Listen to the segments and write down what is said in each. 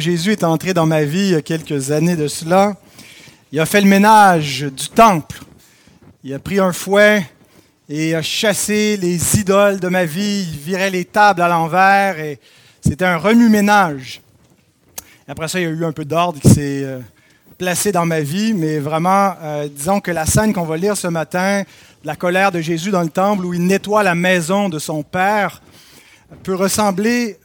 Jésus est entré dans ma vie il y a quelques années de cela. Il a fait le ménage du temple. Il a pris un fouet et a chassé les idoles de ma vie. Il virait les tables à l'envers et c'était un remue-ménage. Après ça, il y a eu un peu d'ordre qui s'est euh, placé dans ma vie, mais vraiment, euh, disons que la scène qu'on va lire ce matin, la colère de Jésus dans le temple où il nettoie la maison de son Père, peut ressembler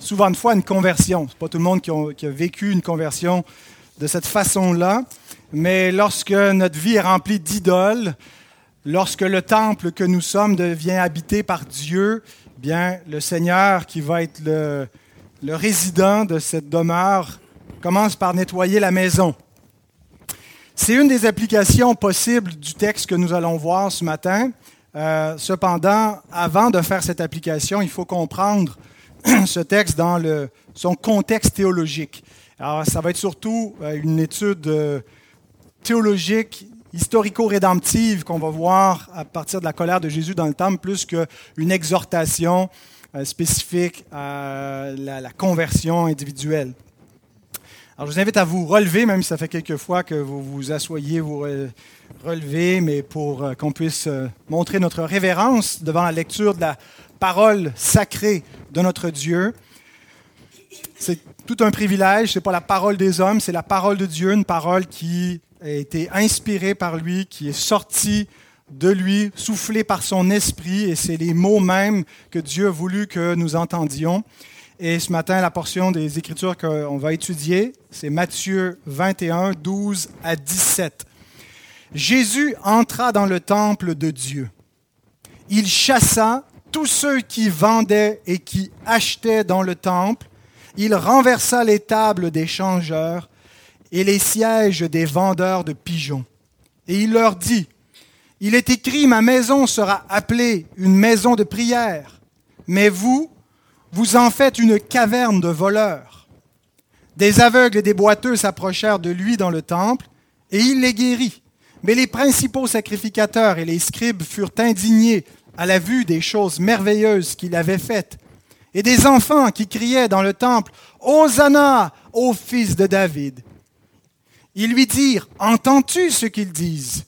souvent de fois à une conversion. C'est pas tout le monde qui, a vécu une conversion de cette façon-là, mais lorsque notre vie est remplie d'idoles, lorsque le temple que nous sommes devient habité par Dieu, bien le Seigneur qui va être le résident de cette demeure commence par nettoyer la maison. C'est une des applications possibles du texte que nous allons voir ce matin. Euh, cependant, avant de faire cette application, il faut comprendre ce texte dans son contexte théologique. Alors, ça va être surtout euh, une étude euh, théologique, historico-rédemptive qu'on va voir à partir de la colère de Jésus dans le temple, plus qu'une exhortation spécifique à la, la conversion individuelle. Alors, je vous invite à vous relever, même si ça fait quelques fois que vous vous asseyez, vous relevez, mais pour euh, qu'on puisse euh, montrer notre révérence devant la lecture de la parole sacrée de notre Dieu. C'est tout un privilège, ce n'est pas la parole des hommes, c'est la parole de Dieu, une parole qui a été inspirée par lui, qui est sortie de lui, soufflée par son esprit, et c'est les mots mêmes que Dieu a voulu que nous entendions. Et ce matin, la portion des Écritures qu'on va étudier, c'est Matthieu 21, 12 à 17. Jésus entra dans le temple de Dieu. Il chassa tous ceux qui vendaient et qui achetaient dans le temple. Il renversa les tables des changeurs et les sièges des vendeurs de pigeons. Et il leur dit, Il est écrit, ma maison sera appelée une maison de prière, mais vous, vous en faites une caverne de voleurs. Des aveugles et des boiteux s'approchèrent de lui dans le temple, et il les guérit. Mais les principaux sacrificateurs et les scribes furent indignés à la vue des choses merveilleuses qu'il avait faites, et des enfants qui criaient dans le temple, Hosanna au fils de David. Ils lui dirent, Entends-tu ce qu'ils disent?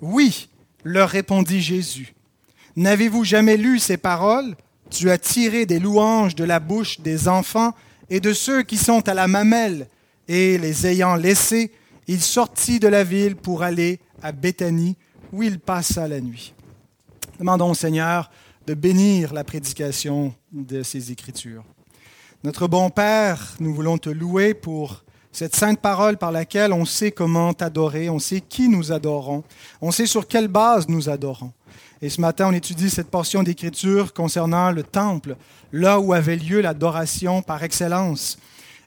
Oui, leur répondit Jésus. N'avez-vous jamais lu ces paroles? Tu as tiré des louanges de la bouche des enfants et de ceux qui sont à la mamelle. Et les ayant laissés, il sortit de la ville pour aller à Béthanie, où il passa la nuit. Demandons au Seigneur de bénir la prédication de ces Écritures. Notre bon Père, nous voulons te louer pour cette sainte parole par laquelle on sait comment t'adorer, on sait qui nous adorons, on sait sur quelle base nous adorons. Et ce matin, on étudie cette portion d'écriture concernant le temple, là où avait lieu l'adoration par excellence.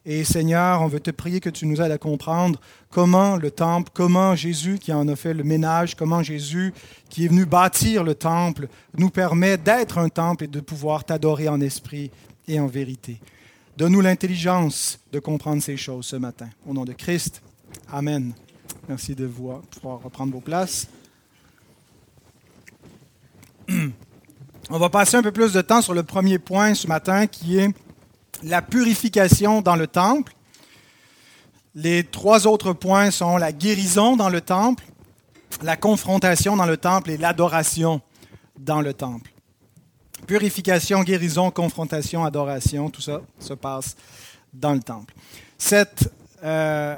Et Seigneur, on veut te prier que tu nous aides à comprendre comment le temple, comment Jésus qui en a fait le ménage, comment Jésus qui est venu bâtir le temple nous permet d'être un temple et de pouvoir t'adorer en esprit et en vérité. Donne-nous l'intelligence de comprendre ces choses ce matin. Au nom de Christ, Amen. Merci de vous pouvoir reprendre vos places. On va passer un peu plus de temps sur le premier point ce matin qui est la purification dans le temple. Les trois autres points sont la guérison dans le temple, la confrontation dans le temple et l'adoration dans le temple. Purification, guérison, confrontation, adoration, tout ça se passe dans le temple. Cet euh,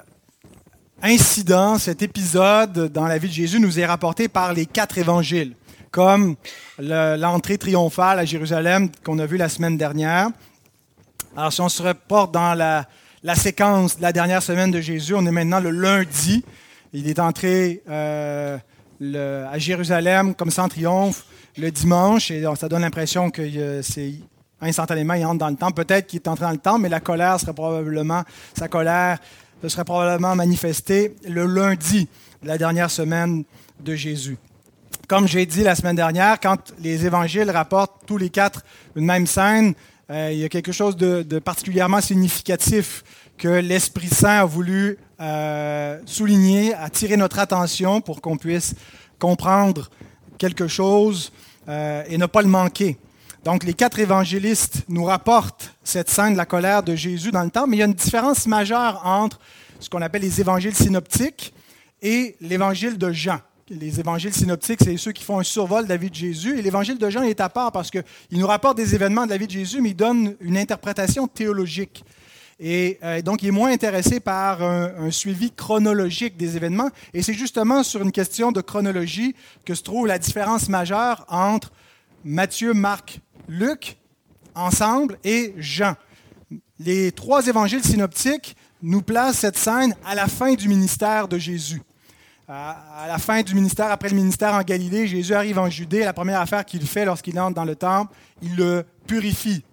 incident, cet épisode dans la vie de Jésus nous est rapporté par les quatre évangiles comme l'entrée triomphale à Jérusalem qu'on a vue la semaine dernière. Alors, si on se reporte dans la, séquence de la dernière semaine de Jésus, on est maintenant le lundi. Il est entré euh, à Jérusalem comme sans triomphe le dimanche, et ça donne l'impression que euh, c'est instantanément, il entre dans le temple. Peut-être qu'il est entré dans le temple, mais la colère serait probablement, sa colère se serait probablement manifestée le lundi de la dernière semaine de Jésus. Comme j'ai dit la semaine dernière, quand les évangiles rapportent tous les quatre une même scène, euh, il y a quelque chose de, particulièrement significatif que l'Esprit Saint a voulu euh, souligner, attirer notre attention pour qu'on puisse comprendre quelque chose euh, et ne pas le manquer. Donc, les quatre évangélistes nous rapportent cette scène de la colère de Jésus dans le temple, mais il y a une différence majeure entre ce qu'on appelle les évangiles synoptiques et l'évangile de Jean. Les évangiles synoptiques, c'est ceux qui font un survol de la vie de Jésus. Et l'évangile de Jean est à part parce qu'il nous rapporte des événements de la vie de Jésus, mais il donne une interprétation théologique. Et euh, donc, il est moins intéressé par un, suivi chronologique des événements. Et c'est justement sur une question de chronologie que se trouve la différence majeure entre Matthieu, Marc, Luc ensemble et Jean. Les trois évangiles synoptiques nous placent cette scène à la fin du ministère de Jésus. À la fin du ministère, après le ministère en Galilée, Jésus arrive en Judée. La première affaire qu'il fait lorsqu'il entre dans le temple, il le purifie.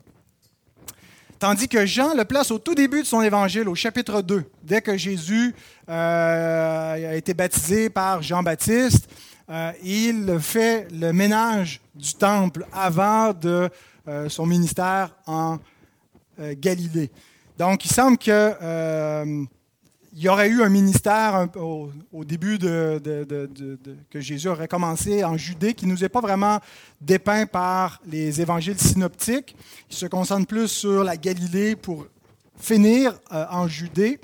Tandis que Jean le place au tout début de son évangile, au chapitre 2, dès que Jésus euh, a été baptisé par Jean-Baptiste, euh, il fait le ménage du temple avant de euh, son ministère en Galilée. Donc, il semble que il y aurait eu un ministère au, début que Jésus aurait commencé en Judée qui ne nous est pas vraiment dépeint par les évangiles synoptiques. Il se concentre plus sur la Galilée pour finir euh, en Judée.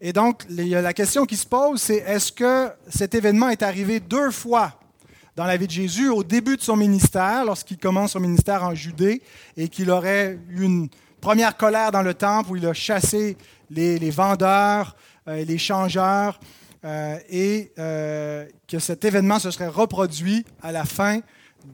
Et donc, la question qui se pose, c'est est-ce que cet événement est arrivé deux fois dans la vie de Jésus, au début de son ministère, lorsqu'il commence son ministère en Judée, et qu'il aurait eu une première colère dans le temple où il a chassé les, vendeurs, les changeurs, euh, et euh, que cet événement se serait reproduit à la fin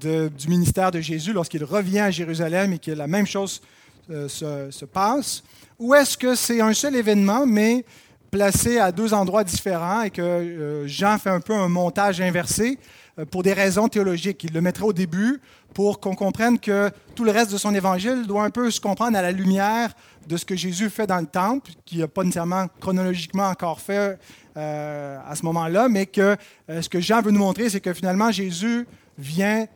du ministère de Jésus lorsqu'il revient à Jérusalem et que la même chose se, passe, ou est-ce que c'est un seul événement, mais placé à deux endroits différents et que Jean fait un peu un montage inversé pour des raisons théologiques? Il le mettrait au début pour qu'on comprenne que tout le reste de son évangile doit un peu se comprendre à la lumière de ce que Jésus fait dans le temple, qui n'a pas nécessairement chronologiquement encore fait euh, à ce moment-là, mais que euh, ce que Jean veut nous montrer, c'est que finalement Jésus vient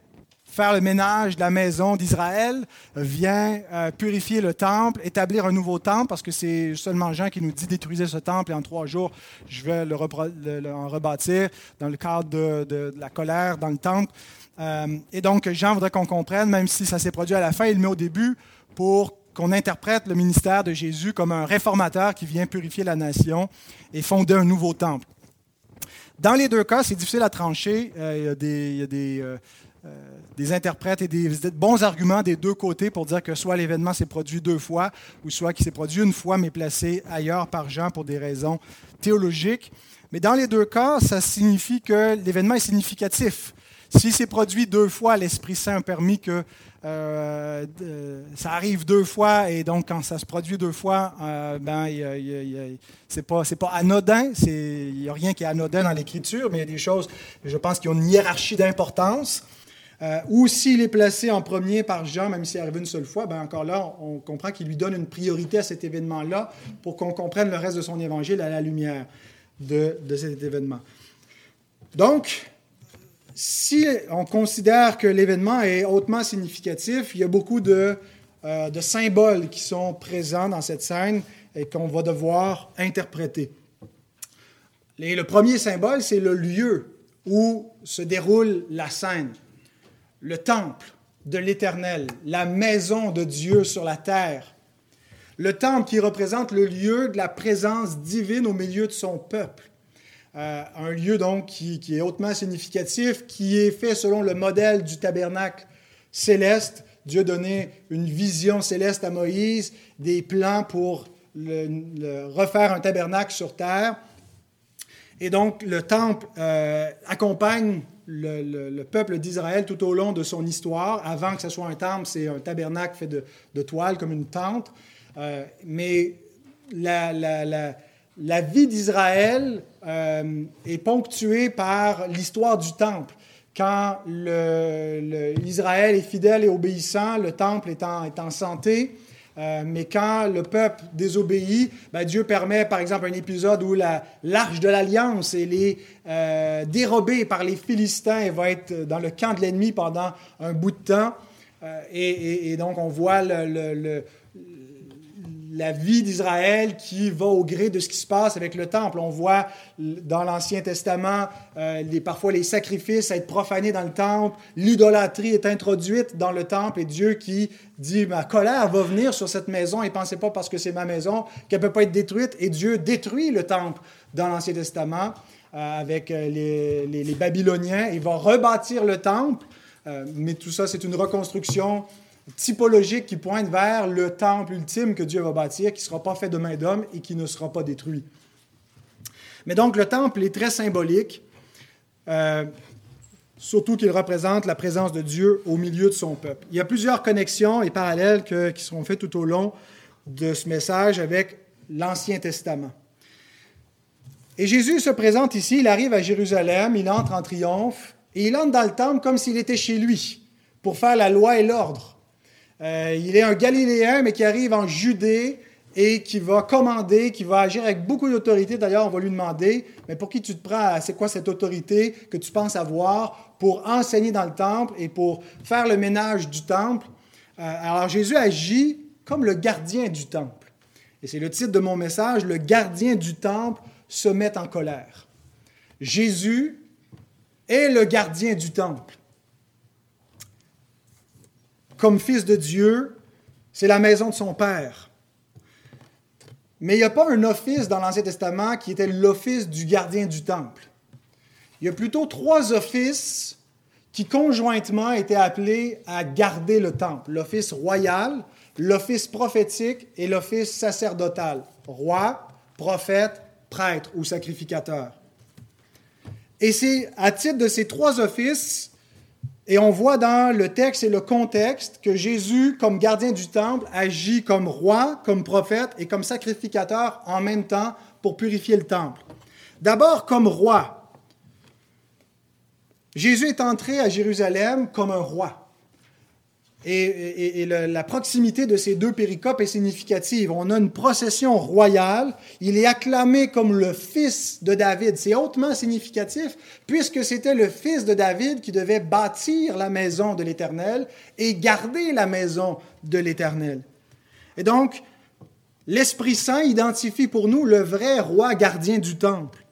faire le ménage de la maison d'Israël, vient euh, purifier le temple, établir un nouveau temple, parce que c'est seulement Jean qui nous dit détruisez ce temple et en trois jours, je vais le, en rebâtir dans le cadre de, de, la colère dans le temple. Et donc, Jean voudrait qu'on comprenne, même si ça s'est produit à la fin, il le met au début pour qu'on interprète le ministère de Jésus comme un réformateur qui vient purifier la nation et fonder un nouveau temple. Dans les deux cas, c'est difficile à trancher. Euh, il y a, euh, euh, des, interprètes et des, bons arguments des deux côtés pour dire que soit l'événement s'est produit deux fois, ou soit qu'il s'est produit une fois, mais placé ailleurs par Jean pour des raisons théologiques. Mais dans les deux cas, ça signifie que l'événement est significatif. S'il s'est produit deux fois, l'Esprit Saint a permis que euh, ça arrive deux fois et donc quand ça se produit deux fois, euh, ben, c'est pas, pas anodin. Il n'y a rien qui est anodin dans l'écriture, mais il y a des choses, je pense, qui ont une hiérarchie d'importance. Euh, ou s'il est placé en premier par Jean, même s'il arrive une seule fois, ben encore là, on comprend qu'il lui donne une priorité à cet événement-là pour qu'on comprenne le reste de son évangile à la lumière de, de cet événement. Donc, si on considère que l'événement est hautement significatif, il y a beaucoup de, euh, symboles qui sont présents dans cette scène et qu'on va devoir interpréter. Le premier symbole, c'est le lieu où se déroule la scène, le temple de l'Éternel, la maison de Dieu sur la terre. Le temple qui représente le lieu de la présence divine au milieu de son peuple. Euh, un lieu donc qui, est hautement significatif, qui est fait selon le modèle du tabernacle céleste. Dieu donné une vision céleste à Moïse, des plans pour refaire un tabernacle sur terre. Et donc le temple euh, accompagne le, peuple d'Israël tout au long de son histoire. Avant que ce soit un temple, c'est un tabernacle fait de, toile comme une tente. Euh, mais la vie d'Israël euh, est ponctuée par l'histoire du temple. Quand l'Israël est fidèle et obéissant, le temple est en, est en santé. Euh, mais quand le peuple désobéit, ben Dieu permet, par exemple, un épisode où l'arche de l'Alliance est euh, dérobée par les Philistins et va être dans le camp de l'ennemi pendant un bout de temps. et, donc, on voit le la vie d'Israël qui va au gré de ce qui se passe avec le temple. On voit dans l'Ancien Testament euh, les, parfois les sacrifices être profanés dans le temple, l'idolâtrie est introduite dans le temple et Dieu qui dit ma colère va venir sur cette maison et pensez pas parce que c'est ma maison qu'elle peut pas être détruite et Dieu détruit le temple dans l'Ancien Testament euh, avec euh, les, Babyloniens. Il va rebâtir le temple, mais tout ça c'est une reconstruction typologique qui pointe vers le temple ultime que Dieu va bâtir, qui ne sera pas fait de main d'homme et qui ne sera pas détruit. Mais donc le temple est très symbolique, euh, surtout qu'il représente la présence de Dieu au milieu de son peuple. Il y a plusieurs connexions et parallèles qui seront faites tout au long de ce message avec l'Ancien Testament. Et Jésus se présente ici, il arrive à Jérusalem, il entre en triomphe, et il entre dans le temple comme s'il était chez lui, pour faire la loi et l'ordre. Euh, il est un Galiléen, mais qui arrive en Judée et qui va commander, qui va agir avec beaucoup d'autorité. D'ailleurs, on va lui demander, mais pour qui tu te prends? C'est quoi cette autorité que tu penses avoir pour enseigner dans le temple et pour faire le ménage du temple? Euh, alors Jésus agit comme le gardien du temple. Et c'est le titre de mon message, le gardien du temple se met en colère. Jésus est le gardien du temple comme fils de Dieu, c'est la maison de son Père. Mais il n'y a pas un office dans l'Ancien Testament qui était l'office du gardien du temple. Il y a plutôt trois offices qui conjointement étaient appelés à garder le temple. L'office royal, l'office prophétique et l'office sacerdotal. Roi, prophète, prêtre ou sacrificateur. Et c'est à titre de ces trois offices et on voit dans le texte et le contexte que Jésus, comme gardien du temple, agit comme roi, comme prophète et comme sacrificateur en même temps pour purifier le temple. D'abord comme roi. Jésus est entré à Jérusalem comme un roi. Et, la proximité de ces deux péricopes est significative. On a une procession royale. Il est acclamé comme le fils de David. C'est hautement significatif puisque c'était le fils de David qui devait bâtir la maison de l'Éternel et garder la maison de l'Éternel. Et donc, l'Esprit Saint identifie pour nous le vrai roi gardien du temple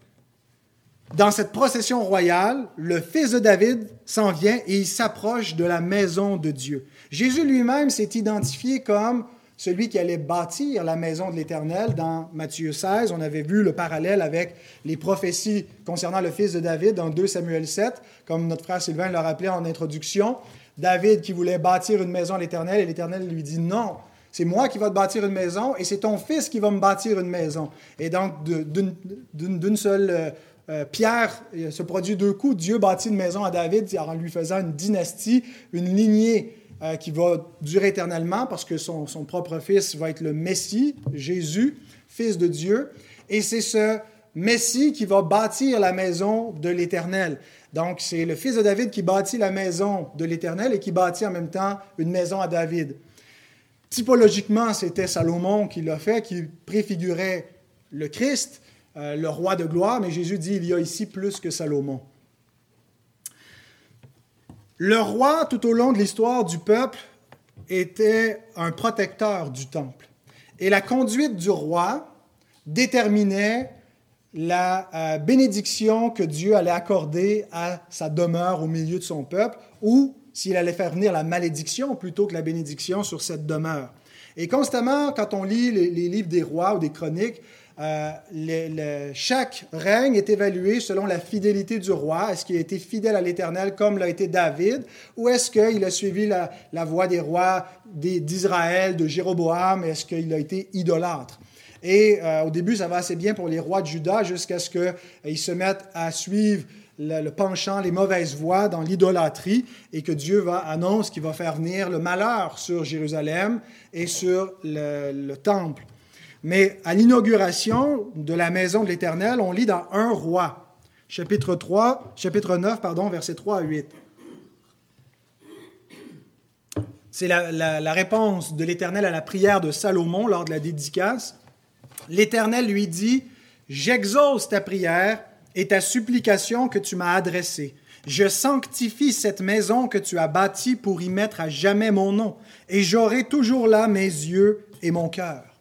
dans cette procession royale, le fils de David s'en vient et il s'approche de la maison de Dieu. Jésus lui-même s'est identifié comme celui qui allait bâtir la maison de l'Éternel dans Matthieu 16. On avait vu le parallèle avec les prophéties concernant le fils de David dans 2 Samuel 7, comme notre frère Sylvain l'a rappelé en introduction. David qui voulait bâtir une maison à l'Éternel et l'Éternel lui dit non, c'est moi qui vais te bâtir une maison et c'est ton fils qui va me bâtir une maison. Et donc, d'une seule euh, Pierre se produit deux coups. Dieu bâtit une maison à David en lui faisant une dynastie, une lignée euh, qui va durer éternellement parce que son, propre fils va être le Messie, Jésus, fils de Dieu. Et c'est ce Messie qui va bâtir la maison de l'Éternel. Donc, c'est le fils de David qui bâtit la maison de l'Éternel et qui bâtit en même temps une maison à David. Typologiquement, c'était Salomon qui l'a fait, qui préfigurait le Christ. Euh, le roi de gloire, mais Jésus dit, il y a ici plus que Salomon. Le roi, tout au long de l'histoire du peuple, était un protecteur du temple. Et la conduite du roi déterminait la euh, bénédiction que Dieu allait accorder à sa demeure au milieu de son peuple, ou s'il allait faire venir la malédiction plutôt que la bénédiction sur cette demeure. Et constamment, quand on lit les livres des rois ou des chroniques, euh, chaque règne est évalué selon la fidélité du roi. Est-ce qu'il a été fidèle à l'Éternel comme l'a été David, ou est-ce qu'il a suivi la, voie des rois d'Israël, de Jéroboam, est-ce qu'il a été idolâtre? Et euh, au début, ça va assez bien pour les rois de Juda jusqu'à ce qu'ils euh, se mettent à suivre le, penchant, les mauvaises voies dans l'idolâtrie et que Dieu va annonce qu'il va faire venir le malheur sur Jérusalem et sur le temple. Mais à l'inauguration de la maison de l'Éternel, on lit dans Un roi, chapitre 3, chapitre 9, pardon, versets 3 à 8. C'est la, la, réponse de l'Éternel à la prière de Salomon lors de la dédicace. L'Éternel lui dit, J'exauce ta prière et ta supplication que tu m'as adressée. Je sanctifie cette maison que tu as bâtie pour y mettre à jamais mon nom, et j'aurai toujours là mes yeux et mon cœur.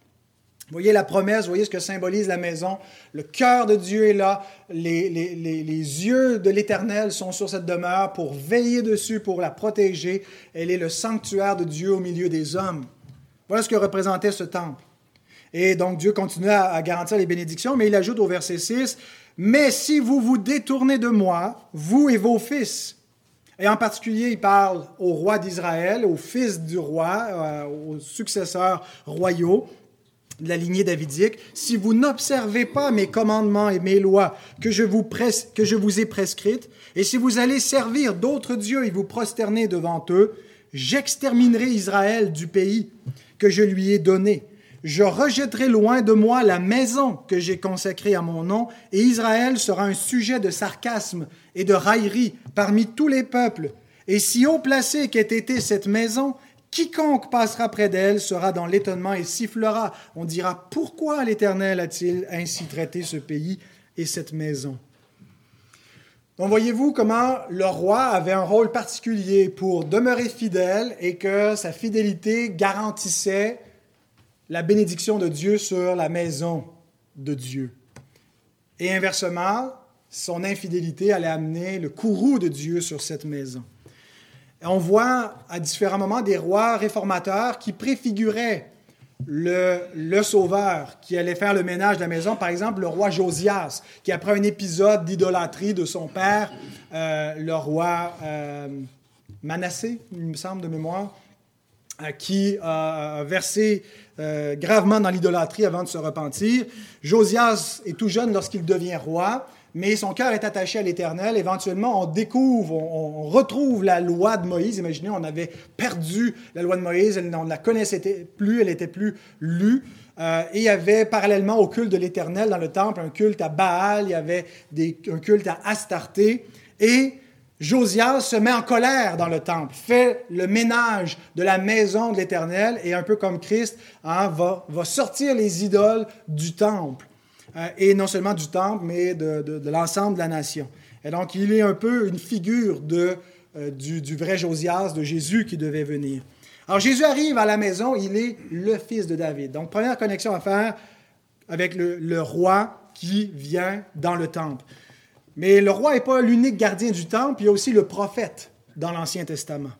Voyez la promesse, voyez ce que symbolise la maison. Le cœur de Dieu est là. Les, les yeux de l'Éternel sont sur cette demeure pour veiller dessus, pour la protéger. Elle est le sanctuaire de Dieu au milieu des hommes. Voilà ce que représentait ce temple. Et donc Dieu continue à, garantir les bénédictions, mais il ajoute au verset 6, Mais si vous vous détournez de moi, vous et vos fils, et en particulier, il parle au roi d'Israël, aux fils du roi, euh, aux successeurs royaux la lignée davidique, si vous n'observez pas mes commandements et mes lois que je, vous que je vous ai prescrites, et si vous allez servir d'autres dieux et vous prosterner devant eux, j'exterminerai Israël du pays que je lui ai donné je rejetterai loin de moi la maison que j'ai consacrée à mon nom, et Israël sera un sujet de sarcasme et de raillerie parmi tous les peuples. Et si haut placée qu'ait été cette maison, quiconque passera près d'elle sera dans l'étonnement et sifflera. On dira, pourquoi l'Éternel a-t-il ainsi traité ce pays et cette maison? Donc voyez-vous comment le roi avait un rôle particulier pour demeurer fidèle et que sa fidélité garantissait la bénédiction de Dieu sur la maison de Dieu. Et inversement, son infidélité allait amener le courroux de Dieu sur cette maison. On voit à différents moments des rois réformateurs qui préfiguraient le, sauveur qui allait faire le ménage de la maison. Par exemple, le roi Josias, qui après un épisode d'idolâtrie de son père, euh, le roi euh, Manassé, il me semble de mémoire, euh, qui a versé gravement dans l'idolâtrie avant de se repentir. Josias est tout jeune lorsqu'il devient roi, mais son cœur est attaché à l'Éternel. Éventuellement, on découvre, on, retrouve la loi de Moïse. Imaginez, on avait perdu la loi de Moïse, on ne la connaissait plus, elle n'était plus lue. Euh, et il y avait parallèlement au culte de l'Éternel dans le temple un culte à Baal, il y avait un culte à Astarté. Et Josias se met en colère dans le temple, fait le ménage de la maison de l'Éternel et un peu comme Christ hein, va, sortir les idoles du temple. Euh, et non seulement du temple, mais de, l'ensemble de la nation. Et donc il est un peu une figure de, euh, du, du, vrai Josias, de Jésus qui devait venir. Alors Jésus arrive à la maison, il est le fils de David. Donc première connexion à faire avec le, le roi qui vient dans le temple. Mais le roi n'est pas l'unique gardien du temple, il y a aussi le prophète dans l'Ancien Testament.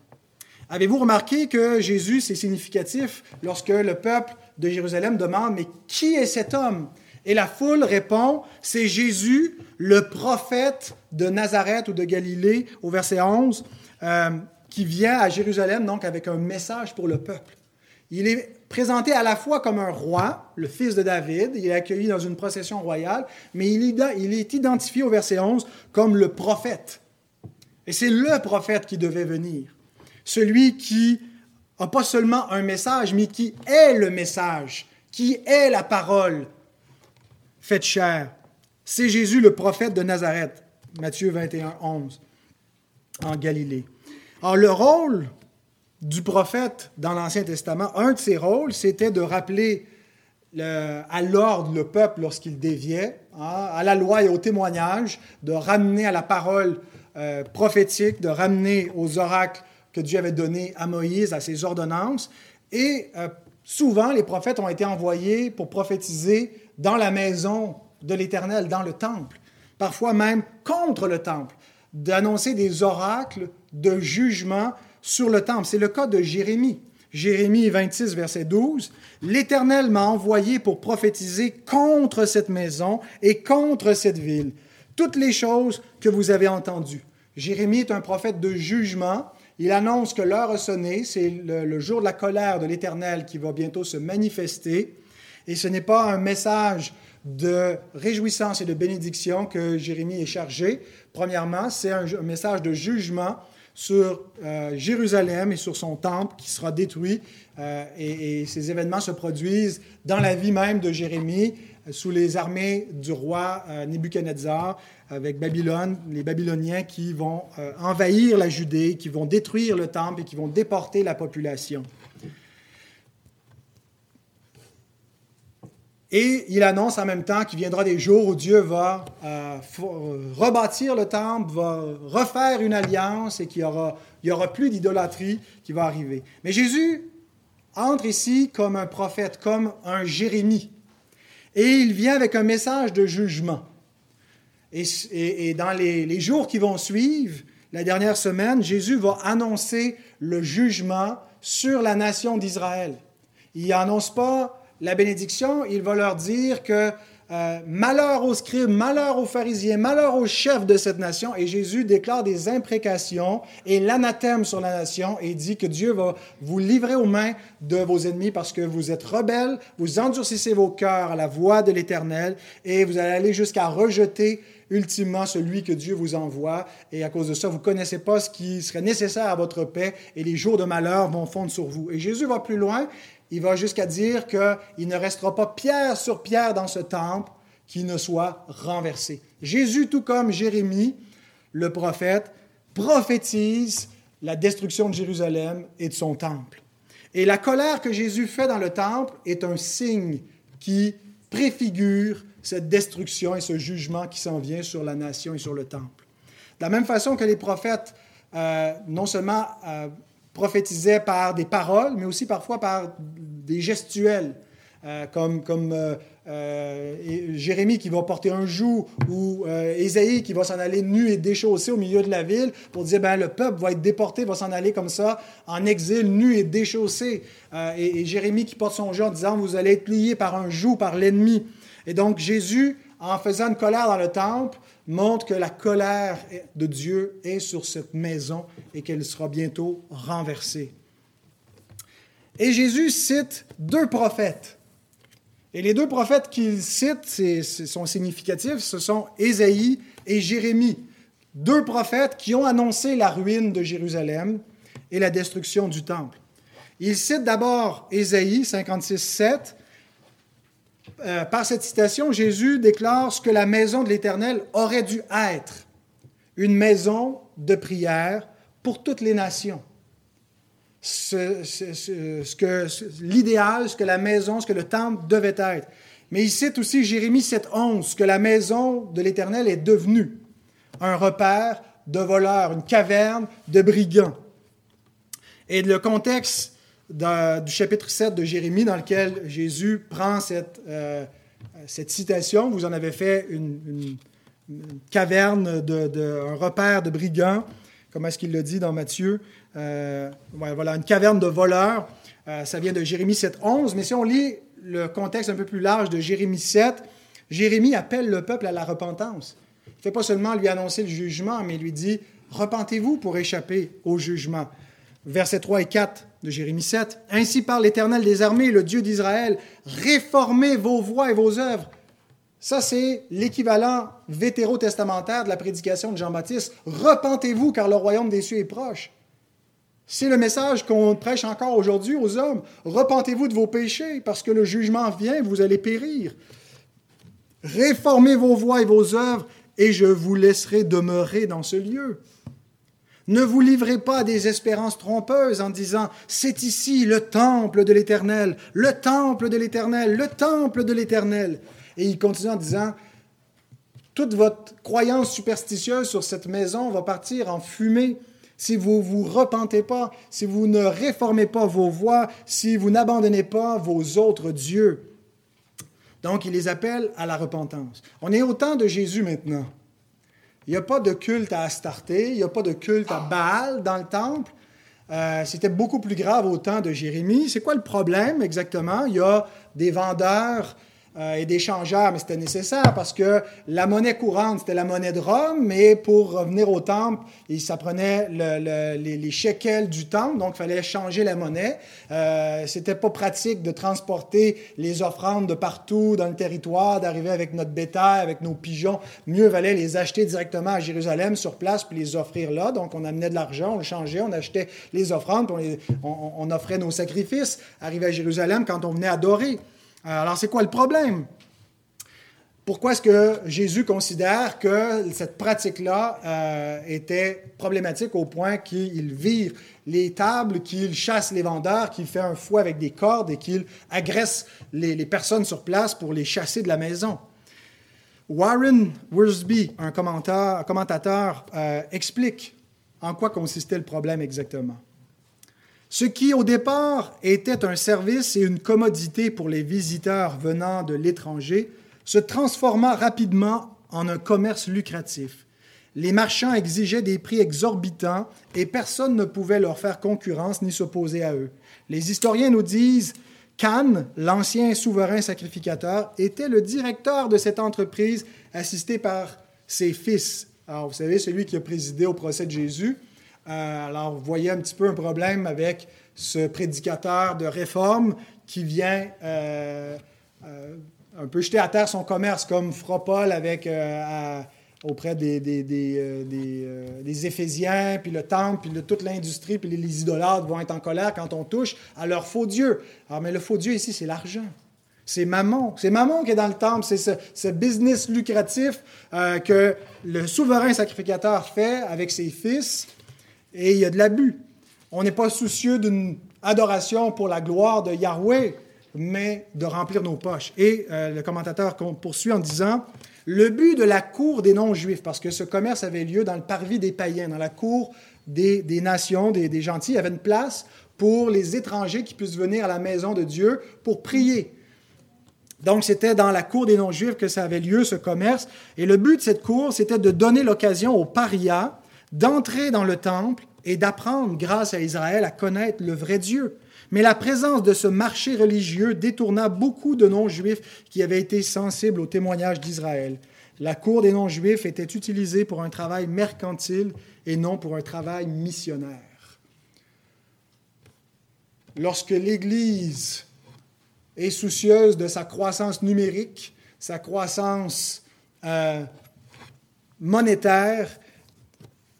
Avez-vous remarqué que Jésus, c'est significatif lorsque le peuple de Jérusalem demande, mais qui est cet homme? Et la foule répond, c'est Jésus, le prophète de Nazareth ou de Galilée, au verset 11, euh, qui vient à Jérusalem donc avec un message pour le peuple. Il est présenté à la fois comme un roi, le fils de David, il est accueilli dans une procession royale, mais il est identifié au verset 11 comme le prophète. Et c'est le prophète qui devait venir. Celui qui n'a pas seulement un message, mais qui est le message, qui est la parole faite chair. C'est Jésus, le prophète de Nazareth, Matthieu 21, 11, en Galilée. Alors le rôle du prophète dans l'Ancien Testament, un de ses rôles, c'était de rappeler à l'ordre le peuple lorsqu'il déviait, hein, à la loi et au témoignage, de ramener à la parole euh, prophétique, de ramener aux oracles que Dieu avait donnés à Moïse, à ses ordonnances. Et euh, souvent, les prophètes ont été envoyés pour prophétiser dans la maison de l'Éternel, dans le temple, parfois même contre le temple, d'annoncer des oracles de jugement sur le temple. C'est le cas de Jérémie. Jérémie 26, verset 12. L'Éternel m'a envoyé pour prophétiser contre cette maison et contre cette ville, toutes les choses que vous avez entendues. Jérémie est un prophète de jugement. Il annonce que l'heure a sonné, c'est le, le, jour de la colère de l'Éternel qui va bientôt se manifester. Et ce n'est pas un message de réjouissance et de bénédiction que Jérémie est chargé. Premièrement, c'est un message de jugement sur euh, Jérusalem et sur son temple qui sera détruit. Euh, et, ces événements se produisent dans la vie même de Jérémie, euh, sous les armées du roi Nebuchadnezzar, avec Babylone, les Babyloniens qui vont envahir la Judée, qui vont détruire le temple et qui vont déporter la population. Et il annonce en même temps qu'il viendra des jours où Dieu va euh, rebâtir le temple, va refaire une alliance et qu'il n'y aura, plus d'idolâtrie qui va arriver. Mais Jésus entre ici comme un prophète, comme un Jérémie Et il vient avec un message de jugement. Et, dans les, les, jours qui vont suivre, la dernière semaine, Jésus va annoncer le jugement sur la nation d'Israël. Il n'annonce pas la bénédiction, il va leur dire que euh, malheur aux scribes, malheur aux pharisiens, malheur aux chefs de cette nation. Et Jésus déclare des imprécations et l'anathème sur la nation et dit que Dieu va vous livrer aux mains de vos ennemis parce que vous êtes rebelles, vous endurcissez vos cœurs à la voix de l'Éternel et vous allez aller jusqu'à rejeter ultimement celui que Dieu vous envoie. Et à cause de ça, vous ne connaissez pas ce qui serait nécessaire à votre paix et les jours de malheur vont fondre sur vous. Et Jésus va plus loin il va jusqu'à dire qu'il ne restera pas pierre sur pierre dans ce temple qui ne soit renversé. Jésus, tout comme Jérémie, le prophète, prophétise la destruction de Jérusalem et de son temple. Et la colère que Jésus fait dans le temple est un signe qui préfigure cette destruction et ce jugement qui s'en vient sur la nation et sur le temple. De la même façon que les prophètes, euh, non seulement euh, prophétisait par des paroles, mais aussi parfois par des gestuels, euh, comme, comme euh, euh, Jérémie qui va porter un joug ou Ésaïe qui va s'en aller nu et déchaussé au milieu de la ville pour dire ben, le peuple va être déporté, va s'en aller comme ça en exil, nu et déchaussé. Et, et, Jérémie qui porte son joug en disant vous allez être liés par un joug, par l'ennemi. Et donc Jésus, en faisant une colère dans le temple, montre que la colère de Dieu est sur cette maison et qu'elle sera bientôt renversée. Et Jésus cite deux prophètes. Et les deux prophètes qu'il cite sont significatifs, ce sont Ésaïe et Jérémie, deux prophètes qui ont annoncé la ruine de Jérusalem et la destruction du temple. Il cite d'abord Ésaïe 56, 7, euh, par cette citation, Jésus déclare ce que la maison de l'Éternel aurait dû être, une maison de prière pour toutes les nations. Ce, que l'idéal, ce que la maison, ce que le temple devait être. Mais il cite aussi Jérémie 7.11, ce que la maison de l'Éternel est devenue, un repère de voleurs, une caverne de brigands. Et le contexte du chapitre 7 de Jérémie, dans lequel Jésus prend cette, euh, cette citation. Vous en avez fait une, caverne, de, un repère de brigands, comme est-ce qu'il le dit dans Matthieu. Euh, voilà, une caverne de voleurs. Euh, ça vient de Jérémie 7, 11. Mais si on lit le contexte un peu plus large de Jérémie 7, Jérémie appelle le peuple à la repentance. Il ne fait pas seulement lui annoncer le jugement, mais il lui dit Repentez-vous pour échapper au jugement. Versets 3 et 4 de Jérémie 7. Ainsi parle l'Éternel des armées, le Dieu d'Israël, réformez vos voies et vos œuvres. Ça, c'est l'équivalent vétérotestamentaire de la prédication de Jean-Baptiste. Repentez-vous car le royaume des cieux est proche. C'est le message qu'on prêche encore aujourd'hui aux hommes. Repentez-vous de vos péchés parce que le jugement vient, vous allez périr. Réformez vos voies et vos œuvres et je vous laisserai demeurer dans ce lieu. Ne vous livrez pas à des espérances trompeuses en disant C'est ici le temple de l'Éternel, le temple de l'Éternel, le temple de l'Éternel. Et il continue en disant Toute votre croyance superstitieuse sur cette maison va partir en fumée si vous ne vous repentez pas, si vous ne réformez pas vos voies, si vous n'abandonnez pas vos autres dieux. Donc, il les appelle à la repentance. On est au temps de Jésus maintenant. Il n'y a pas de culte à Astarté, il n'y a pas de culte à Baal dans le temple. Euh, c'était beaucoup plus grave au temps de Jérémie. C'est quoi le problème exactement? Il y a des vendeurs euh, et des changeurs, mais c'était nécessaire parce que la monnaie courante, c'était la monnaie de Rome, mais pour revenir au temple, ça prenait les, les, shekels du temple, donc il fallait changer la monnaie. Euh, c'était pas pratique de transporter les offrandes de partout dans le territoire, d'arriver avec notre bétail, avec nos pigeons. Mieux valait les acheter directement à Jérusalem, sur place, puis les offrir là. Donc on amenait de l'argent, on le changeait, on achetait les offrandes, puis on, on offrait nos sacrifices, arrivé à Jérusalem quand on venait adorer. Euh, alors, c'est quoi le problème? Pourquoi est-ce que Jésus considère que cette pratique-là euh, était problématique au point qu'il vire les tables, qu'il chasse les vendeurs, qu'il fait un fouet avec des cordes et qu'il agresse les, personnes sur place pour les chasser de la maison? Warren Worsby, un commentateur, euh, explique en quoi consistait le problème exactement. Ce qui au départ était un service et une commodité pour les visiteurs venant de l'étranger se transforma rapidement en un commerce lucratif. Les marchands exigeaient des prix exorbitants et personne ne pouvait leur faire concurrence ni s'opposer à eux. Les historiens nous disent qu'Anne, l'ancien souverain sacrificateur, était le directeur de cette entreprise assisté par ses fils. Alors, vous savez, celui qui a présidé au procès de Jésus. Euh, alors, vous voyez un petit peu un problème avec ce prédicateur de réforme qui vient euh, euh, un peu jeter à terre son commerce, comme fera Paul avec, auprès des, des, des, Éphésiens, puis le temple, puis toute l'industrie, puis les, idolâtres vont être en colère quand on touche à leur faux Dieu. Alors, mais le faux Dieu ici, c'est l'argent. C'est Mammon. C'est Mammon qui est dans le temple. C'est ce, business lucratif que le souverain sacrificateur fait avec ses fils et il y a de l'abus. On n'est pas soucieux d'une adoration pour la gloire de Yahweh, mais de remplir nos poches. Et euh, le commentateur poursuit en disant, le but de la cour des non-juifs, parce que ce commerce avait lieu dans le parvis des païens, dans la cour des, nations, des, des, gentils, il y avait une place pour les étrangers qui puissent venir à la maison de Dieu pour prier. Donc, c'était dans la cour des non-juifs que ça avait lieu, ce commerce. Et le but de cette cour, c'était de donner l'occasion aux parias d'entrer dans le temple et d'apprendre, grâce à Israël, à connaître le vrai Dieu. Mais la présence de ce marché religieux détourna beaucoup de non-juifs qui avaient été sensibles au témoignage d'Israël. La cour des non-juifs était utilisée pour un travail mercantile et non pour un travail missionnaire. Lorsque l'Église est soucieuse de sa croissance numérique, sa croissance euh, monétaire,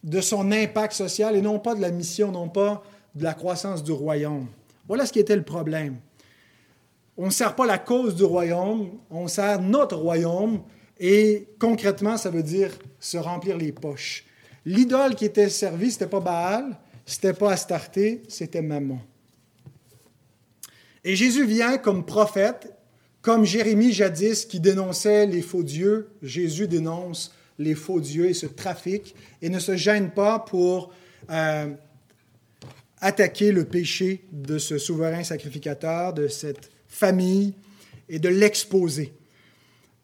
de son impact social et non pas de la mission, non pas de la croissance du royaume. Voilà ce qui était le problème. On ne sert pas la cause du royaume, on sert notre royaume et concrètement, ça veut dire se remplir les poches. L'idole qui était servie, ce n'était pas Baal, ce n'était pas Astarté, c'était Mammon. Et Jésus vient comme prophète, comme Jérémie jadis qui dénonçait les faux dieux, Jésus dénonce les faux dieux et ce trafic et ne se gêne pas pour euh, attaquer le péché de ce souverain sacrificateur, de cette famille et de l'exposer.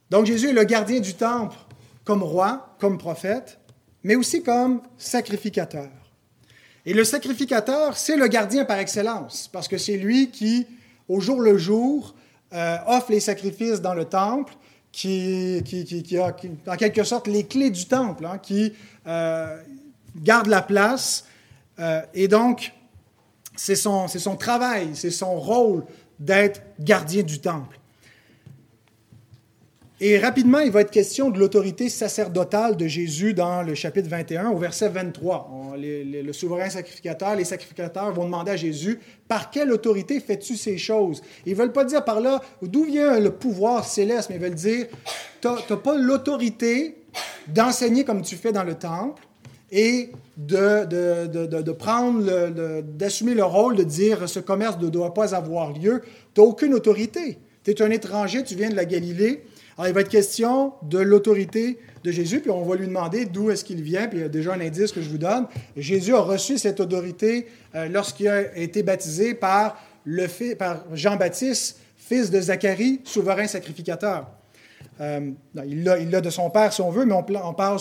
Donc Jésus est le gardien du temple comme roi, comme prophète, mais aussi comme sacrificateur. Et le sacrificateur, c'est le gardien par excellence, parce que c'est lui qui, au jour le jour, euh, offre les sacrifices dans le temple qui, qui, a en quelque sorte les clés du temple, hein, qui euh, garde la place. Euh, et donc, c'est son, son travail, c'est son rôle d'être gardien du temple. Et rapidement, il va être question de l'autorité sacerdotale de Jésus dans le chapitre 21, au verset 23. le souverain sacrificateur, les sacrificateurs vont demander à Jésus, par quelle autorité fais-tu ces choses? Ils ne veulent pas dire par là, d'où vient le pouvoir céleste, mais ils veulent dire, tu n'as pas l'autorité d'enseigner comme tu fais dans le temple et de, de, de prendre, d'assumer le rôle de dire ce commerce ne doit pas avoir lieu. Tu n'as aucune autorité. Tu es un étranger, tu viens de la Galilée alors, il va être question de l'autorité de Jésus, puis on va lui demander d'où est-ce qu'il vient, puis il y a déjà un indice que je vous donne. Jésus a reçu cette autorité euh, lorsqu'il a été baptisé par, le, par Jean-Baptiste, fils de Zacharie, souverain sacrificateur. Euh, il l'a de son père, si on veut, mais on, parle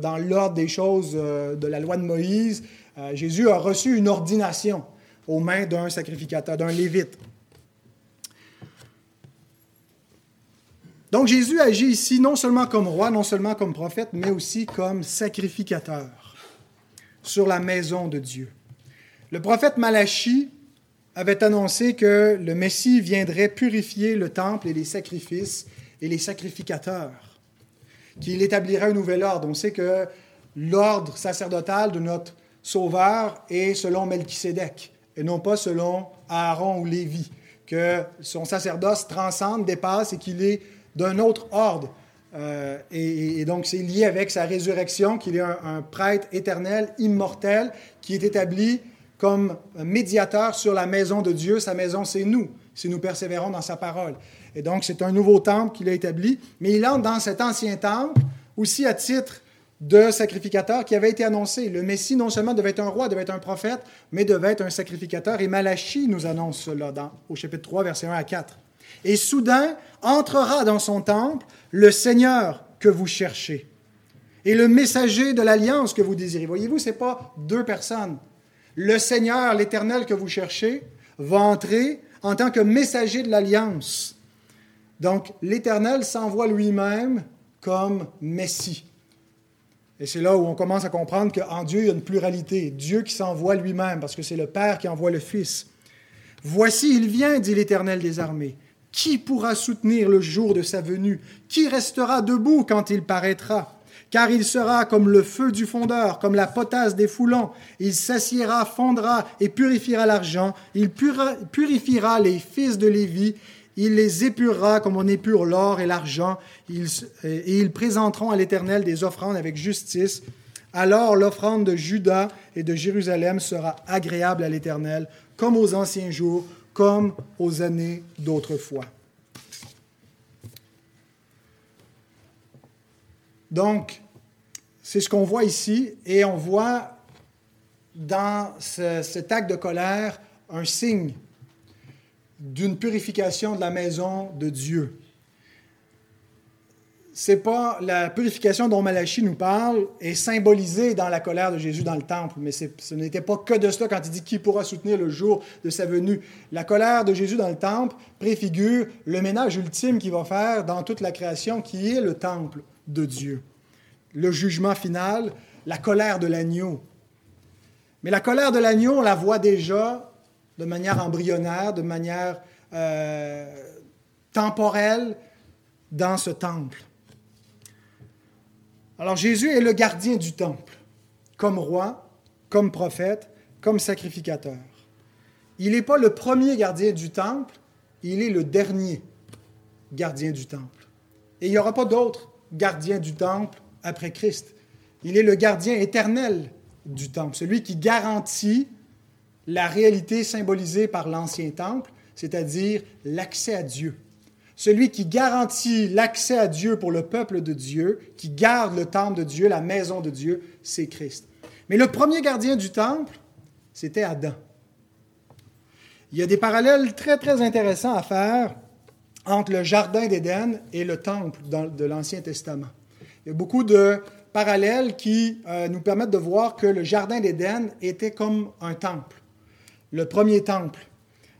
dans l'ordre des choses euh, de la loi de Moïse. Jésus a reçu une ordination aux mains d'un sacrificateur, d'un lévite. Donc Jésus agit ici non seulement comme roi, non seulement comme prophète, mais aussi comme sacrificateur sur la maison de Dieu. Le prophète Malachie avait annoncé que le Messie viendrait purifier le temple et les sacrifices et les sacrificateurs, qu'il établirait un nouvel ordre. On sait que l'ordre sacerdotal de notre Sauveur est selon Melchisédek et non pas selon Aaron ou Lévi, que son sacerdoce transcende, dépasse et qu'il est d'un autre ordre. Euh, et, donc, c'est lié avec sa résurrection, qu'il est un, prêtre éternel, immortel, qui est établi comme médiateur sur la maison de Dieu. Sa maison, c'est nous, si nous persévérons dans sa parole. Et donc, c'est un nouveau temple qu'il a établi, mais il entre dans cet ancien temple aussi à titre de sacrificateur qui avait été annoncé. Le Messie non seulement devait être un roi, devait être un prophète, mais devait être un sacrificateur. Et Malachie nous annonce cela au chapitre 3, versets 1 à 4. Et soudain entrera dans son temple le Seigneur que vous cherchez et le messager de l'alliance que vous désirez. Voyez-vous, ce n'est pas deux personnes. Le Seigneur, l'Éternel que vous cherchez, va entrer en tant que messager de l'alliance. Donc, l'Éternel s'envoie lui-même comme Messie. Et c'est là où on commence à comprendre qu'en Dieu, il y a une pluralité. Dieu qui s'envoie lui-même, parce que c'est le Père qui envoie le Fils. Voici, il vient, dit l'Éternel des armées. Qui pourra soutenir le jour de sa venue? Qui restera debout quand il paraîtra? Car il sera comme le feu du fondeur, comme la potasse des foulons. Il s'assiera, fondra et purifiera l'argent. Il purifiera les fils de Lévi. Il les épurera comme on épure l'or et l'argent. Et ils présenteront à l'Éternel des offrandes avec justice. Alors l'offrande de Juda et de Jérusalem sera agréable à l'Éternel, comme aux anciens jours, comme aux années d'autrefois. Donc, c'est ce qu'on voit ici, et on voit dans cet acte de colère un signe d'une purification de la maison de Dieu. C'est pas la purification dont Malachie nous parle est symbolisée dans la colère de Jésus dans le temple, mais ce n'était pas que de cela quand il dit qui pourra soutenir le jour de sa venue. La colère de Jésus dans le temple préfigure le ménage ultime qu'il va faire dans toute la création qui est le temple de Dieu. Le jugement final, la colère de l'agneau. Mais la colère de l'agneau, on la voit déjà de manière embryonnaire, de manière euh, temporelle dans ce temple. Alors Jésus est le gardien du temple, comme roi, comme prophète, comme sacrificateur. Il n'est pas le premier gardien du temple, il est le dernier gardien du temple. Et il n'y aura pas d'autre gardien du temple après Christ. Il est le gardien éternel du temple, celui qui garantit la réalité symbolisée par l'ancien temple, c'est-à-dire l'accès à Dieu. Celui qui garantit l'accès à Dieu pour le peuple de Dieu, qui garde le temple de Dieu, la maison de Dieu, c'est Christ. Mais le premier gardien du temple, c'était Adam. Il y a des parallèles très, très intéressants à faire entre le Jardin d'Éden et le temple de l'Ancien Testament. Il y a beaucoup de parallèles qui euh, nous permettent de voir que le Jardin d'Éden était comme un temple, le premier temple.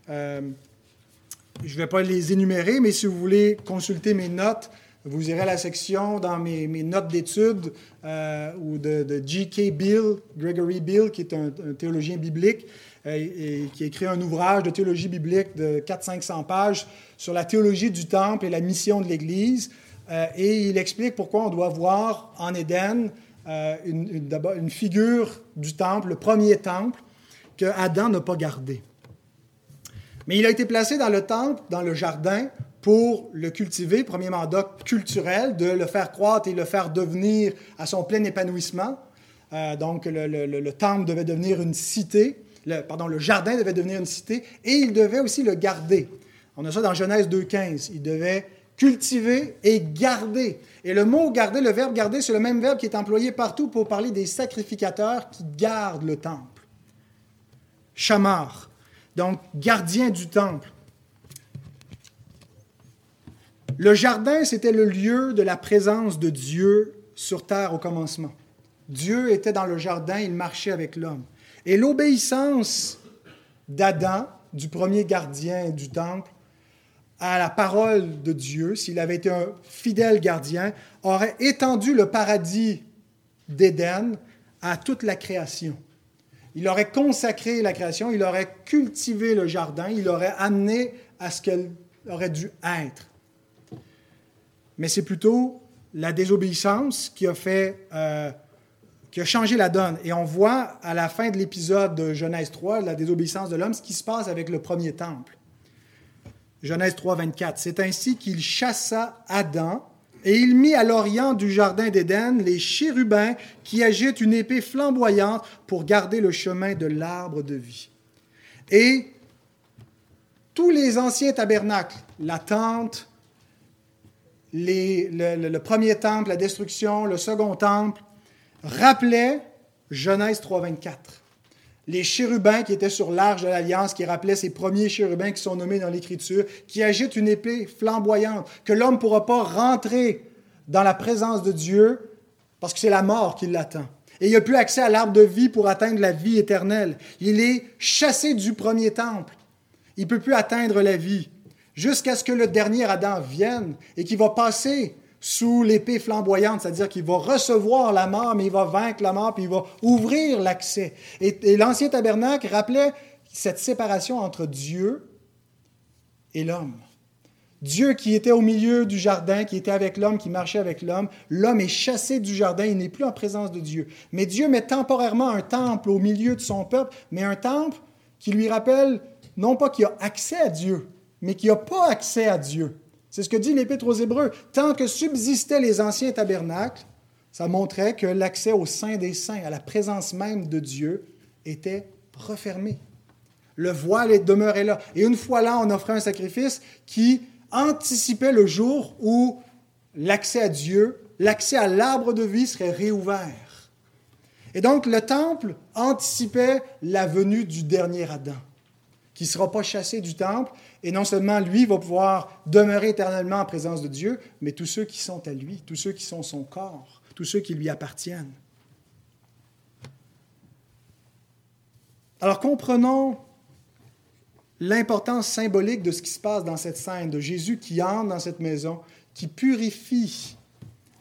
Euh, je ne vais pas les énumérer, mais si vous voulez consulter mes notes, vous irez à la section dans mes, notes d'études euh, ou de, G.K. Bill, Gregory Bill, qui est un, théologien biblique, et, qui a écrit un ouvrage de théologie biblique de 400-500 pages sur la théologie du temple et la mission de l'Église. Euh, et il explique pourquoi on doit voir en Éden euh, une, une, figure du temple, le premier temple, que Adam n'a pas gardé. Mais il a été placé dans le temple, dans le jardin, pour le cultiver, premier mandat culturel, de le faire croître et le faire devenir à son plein épanouissement. Euh, donc, le, le, temple devait devenir une cité, le, pardon, le jardin devait devenir une cité, et il devait aussi le garder. On a ça dans Genèse 2.15. Il devait cultiver et garder. Et le mot garder, le verbe garder, c'est le même verbe qui est employé partout pour parler des sacrificateurs qui gardent le temple. Chamar, donc gardien du temple. Le jardin, c'était le lieu de la présence de Dieu sur terre au commencement. Dieu était dans le jardin, il marchait avec l'homme. Et l'obéissance d'Adam, du premier gardien du temple, à la parole de Dieu, s'il avait été un fidèle gardien, aurait étendu le paradis d'Éden à toute la création. Il aurait consacré la création, il aurait cultivé le jardin, il aurait amené à ce qu'elle aurait dû être. Mais c'est plutôt la désobéissance qui a fait, euh, qui a changé la donne. Et on voit à la fin de l'épisode de Genèse 3, la désobéissance de l'homme, ce qui se passe avec le premier temple. Genèse 3, 24. C'est ainsi qu'il chassa Adam et il mit à l'orient du jardin d'Éden les chérubins qui agitent une épée flamboyante pour garder le chemin de l'arbre de vie. Et tous les anciens tabernacles, la tente, le, premier temple, la destruction, le second temple, rappelait Genèse 3.24. Les chérubins qui étaient sur l'arche de l'Alliance, qui rappelaient ces premiers chérubins qui sont nommés dans l'Écriture, qui agitent une épée flamboyante, que l'homme ne pourra pas rentrer dans la présence de Dieu parce que c'est la mort qui l'attend. Et il n'a plus accès à l'arbre de vie pour atteindre la vie éternelle. Il est chassé du premier temple. Il ne peut plus atteindre la vie jusqu'à ce que le dernier Adam vienne et qu'il va passer sous l'épée flamboyante, c'est-à-dire qu'il va recevoir la mort, mais il va vaincre la mort, puis il va ouvrir l'accès. Et, l'ancien tabernacle rappelait cette séparation entre Dieu et l'homme. Dieu qui était au milieu du jardin, qui était avec l'homme, qui marchait avec l'homme, l'homme est chassé du jardin, il n'est plus en présence de Dieu. Mais Dieu met temporairement un temple au milieu de son peuple, mais un temple qui lui rappelle non pas qu'il a accès à Dieu, mais qui n'a pas accès à Dieu. C'est ce que dit l'Épître aux Hébreux. Tant que subsistaient les anciens tabernacles, ça montrait que l'accès au sein des saints, à la présence même de Dieu, était refermé. Le voile demeurait là. Et une fois là, on offrait un sacrifice qui anticipait le jour où l'accès à Dieu, l'accès à l'arbre de vie serait réouvert. Et donc le temple anticipait la venue du dernier Adam, qui ne sera pas chassé du temple et non seulement lui va pouvoir demeurer éternellement en présence de Dieu, mais tous ceux qui sont à lui, tous ceux qui sont son corps, tous ceux qui lui appartiennent. Alors comprenons l'importance symbolique de ce qui se passe dans cette scène, de Jésus qui entre dans cette maison, qui purifie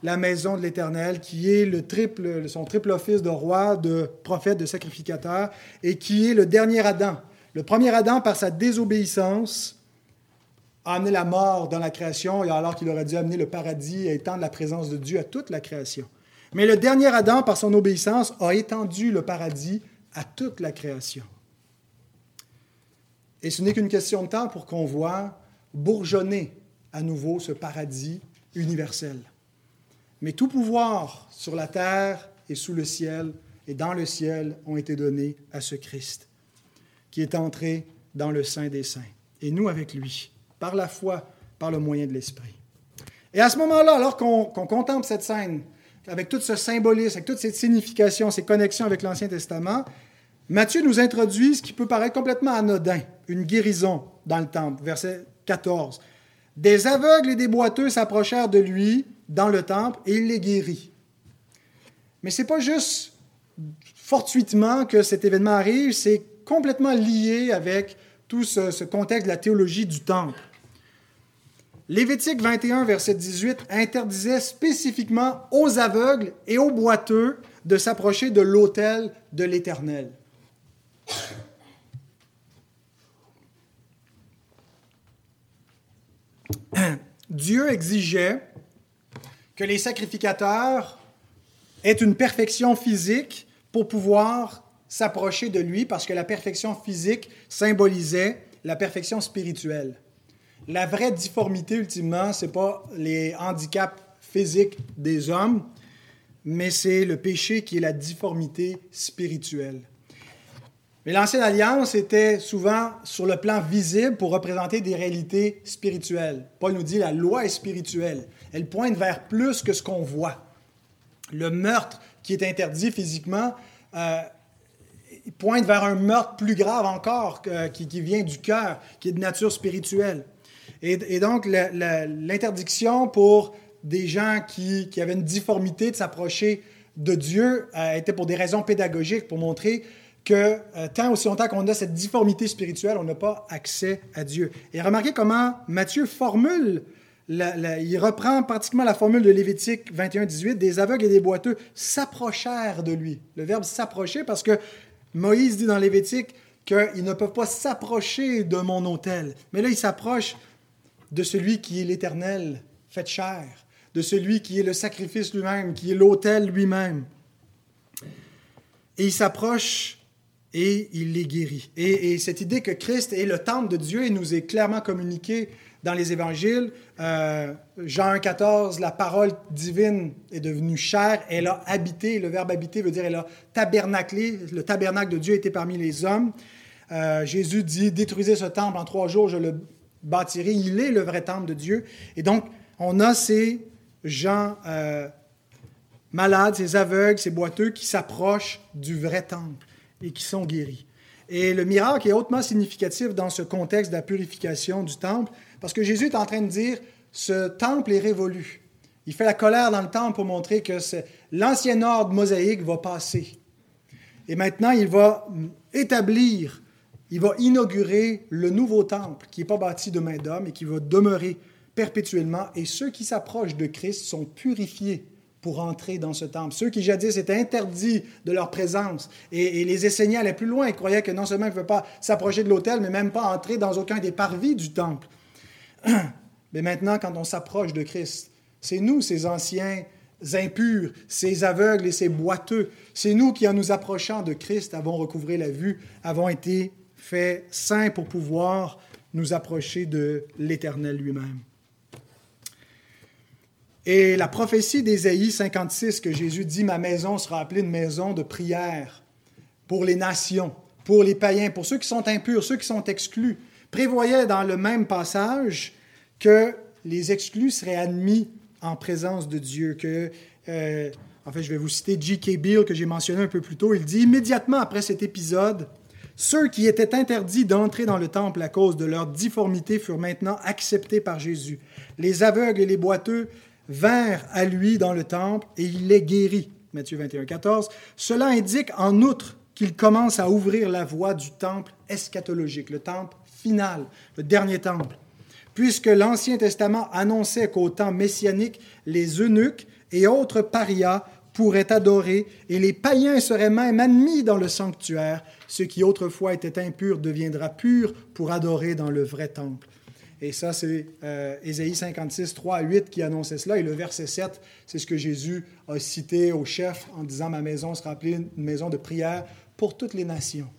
la maison de l'Éternel, qui est le triple, son triple office de roi, de prophète, de sacrificateur, et qui est le dernier Adam, le premier Adam, par sa désobéissance, a amené la mort dans la création, alors qu'il aurait dû amener le paradis et étendre la présence de Dieu à toute la création. Mais le dernier Adam, par son obéissance, a étendu le paradis à toute la création. Et ce n'est qu'une question de temps pour qu'on voit bourgeonner à nouveau ce paradis universel. Mais tout pouvoir sur la terre et sous le ciel et dans le ciel ont été donnés à ce Christ qui est entré dans le sein des saints. Et nous avec lui, par la foi, par le moyen de l'Esprit. Et à ce moment-là, alors qu'on contemple cette scène, avec tout ce symbolisme, avec toute cette signification, ces connexions avec l'Ancien Testament, Matthieu nous introduit ce qui peut paraître complètement anodin, une guérison dans le temple, verset 14. Des aveugles et des boiteux s'approchèrent de lui dans le temple et il les guérit. Mais ce n'est pas juste fortuitement que cet événement arrive, c'est complètement lié avec tout ce, contexte de la théologie du temple. Lévitique 21, verset 18, interdisait spécifiquement aux aveugles et aux boiteux de s'approcher de l'autel de l'Éternel. Dieu exigeait que les sacrificateurs aient une perfection physique pour pouvoir s'approcher de lui parce que la perfection physique symbolisait la perfection spirituelle. La vraie difformité, ultimement, ce n'est pas les handicaps physiques des hommes, mais c'est le péché qui est la difformité spirituelle. Mais l'Ancienne Alliance était souvent sur le plan visible pour représenter des réalités spirituelles. Paul nous dit la loi est spirituelle. Elle pointe vers plus que ce qu'on voit. Le meurtre qui est interdit physiquement euh, pointe vers un meurtre plus grave encore qui, vient du cœur, qui est de nature spirituelle. Et, donc, l'interdiction pour des gens qui, avaient une difformité de s'approcher de Dieu euh, était pour des raisons pédagogiques, pour montrer que euh, tant aussi longtemps qu'on a cette difformité spirituelle, on n'a pas accès à Dieu. Et remarquez comment Matthieu formule, il reprend pratiquement la formule de Lévitique 21-18, des aveugles et des boiteux s'approchèrent de lui. Le verbe s'approcher parce que Moïse dit dans Lévitique qu'ils ne peuvent pas s'approcher de mon autel. Mais là, il s'approche de celui qui est l'Éternel, fait chair, de celui qui est le sacrifice lui-même, qui est l'autel lui-même. Et il s'approche et il les guérit. Et, et, cette idée que Christ est le temple de Dieu, il nous est clairement communiqué dans les évangiles. Euh, Jean 14, la parole divine est devenue chair, elle a habité, le verbe habiter veut dire elle a tabernaclé, le tabernacle de Dieu était parmi les hommes. Euh, Jésus dit, détruisez ce temple en trois jours, je le bâtirai, il est le vrai temple de Dieu. Et donc, on a ces gens, euh, malades, ces aveugles, ces boiteux qui s'approchent du vrai temple et qui sont guéris. Et le miracle est hautement significatif dans ce contexte de la purification du temple, parce que Jésus est en train de dire, ce temple est révolu. Il fait la colère dans le temple pour montrer que l'ancien ordre mosaïque va passer. Et maintenant, il va établir, il va inaugurer le nouveau temple qui n'est pas bâti de main d'homme et qui va demeurer perpétuellement. Et ceux qui s'approchent de Christ sont purifiés pour entrer dans ce temple. Ceux qui jadis étaient interdits de leur présence et, les Esséniens allaient plus loin et croyaient que non seulement ils ne pouvaient pas s'approcher de l'autel, mais même pas entrer dans aucun des parvis du temple. Mais maintenant, quand on s'approche de Christ, c'est nous, ces anciens impurs, ces aveugles et ces boiteux, c'est nous qui, en nous approchant de Christ, avons recouvré la vue, avons été faits saints pour pouvoir nous approcher de l'Éternel lui-même. Et la prophétie d'Ésaïe 56 que Jésus dit, ma maison sera appelée une maison de prière pour les nations, pour les païens, pour ceux qui sont impurs, ceux qui sont exclus, prévoyait dans le même passage que les exclus seraient admis en présence de Dieu, que, euh, en fait, je vais vous citer J.K. Beale que j'ai mentionné un peu plus tôt, il dit, immédiatement après cet épisode, ceux qui étaient interdits d'entrer dans le temple à cause de leur difformité furent maintenant acceptés par Jésus. Les aveugles et les boiteux vinrent à lui dans le temple et il les guérit. Matthieu 21, 14. Cela indique en outre qu'il commence à ouvrir la voie du temple eschatologique, le temple final, le dernier temple. Puisque l'Ancien Testament annonçait qu'au temps messianique, les eunuques et autres parias pourraient adorer et les païens seraient même admis dans le sanctuaire, ce qui autrefois était impur deviendra pur pour adorer dans le vrai temple. Et ça, c'est euh, Ésaïe 56, 3 à 8 qui annonçait cela. Et le verset 7, c'est ce que Jésus a cité au chef en disant Ma maison sera appelée une maison de prière pour toutes les nations.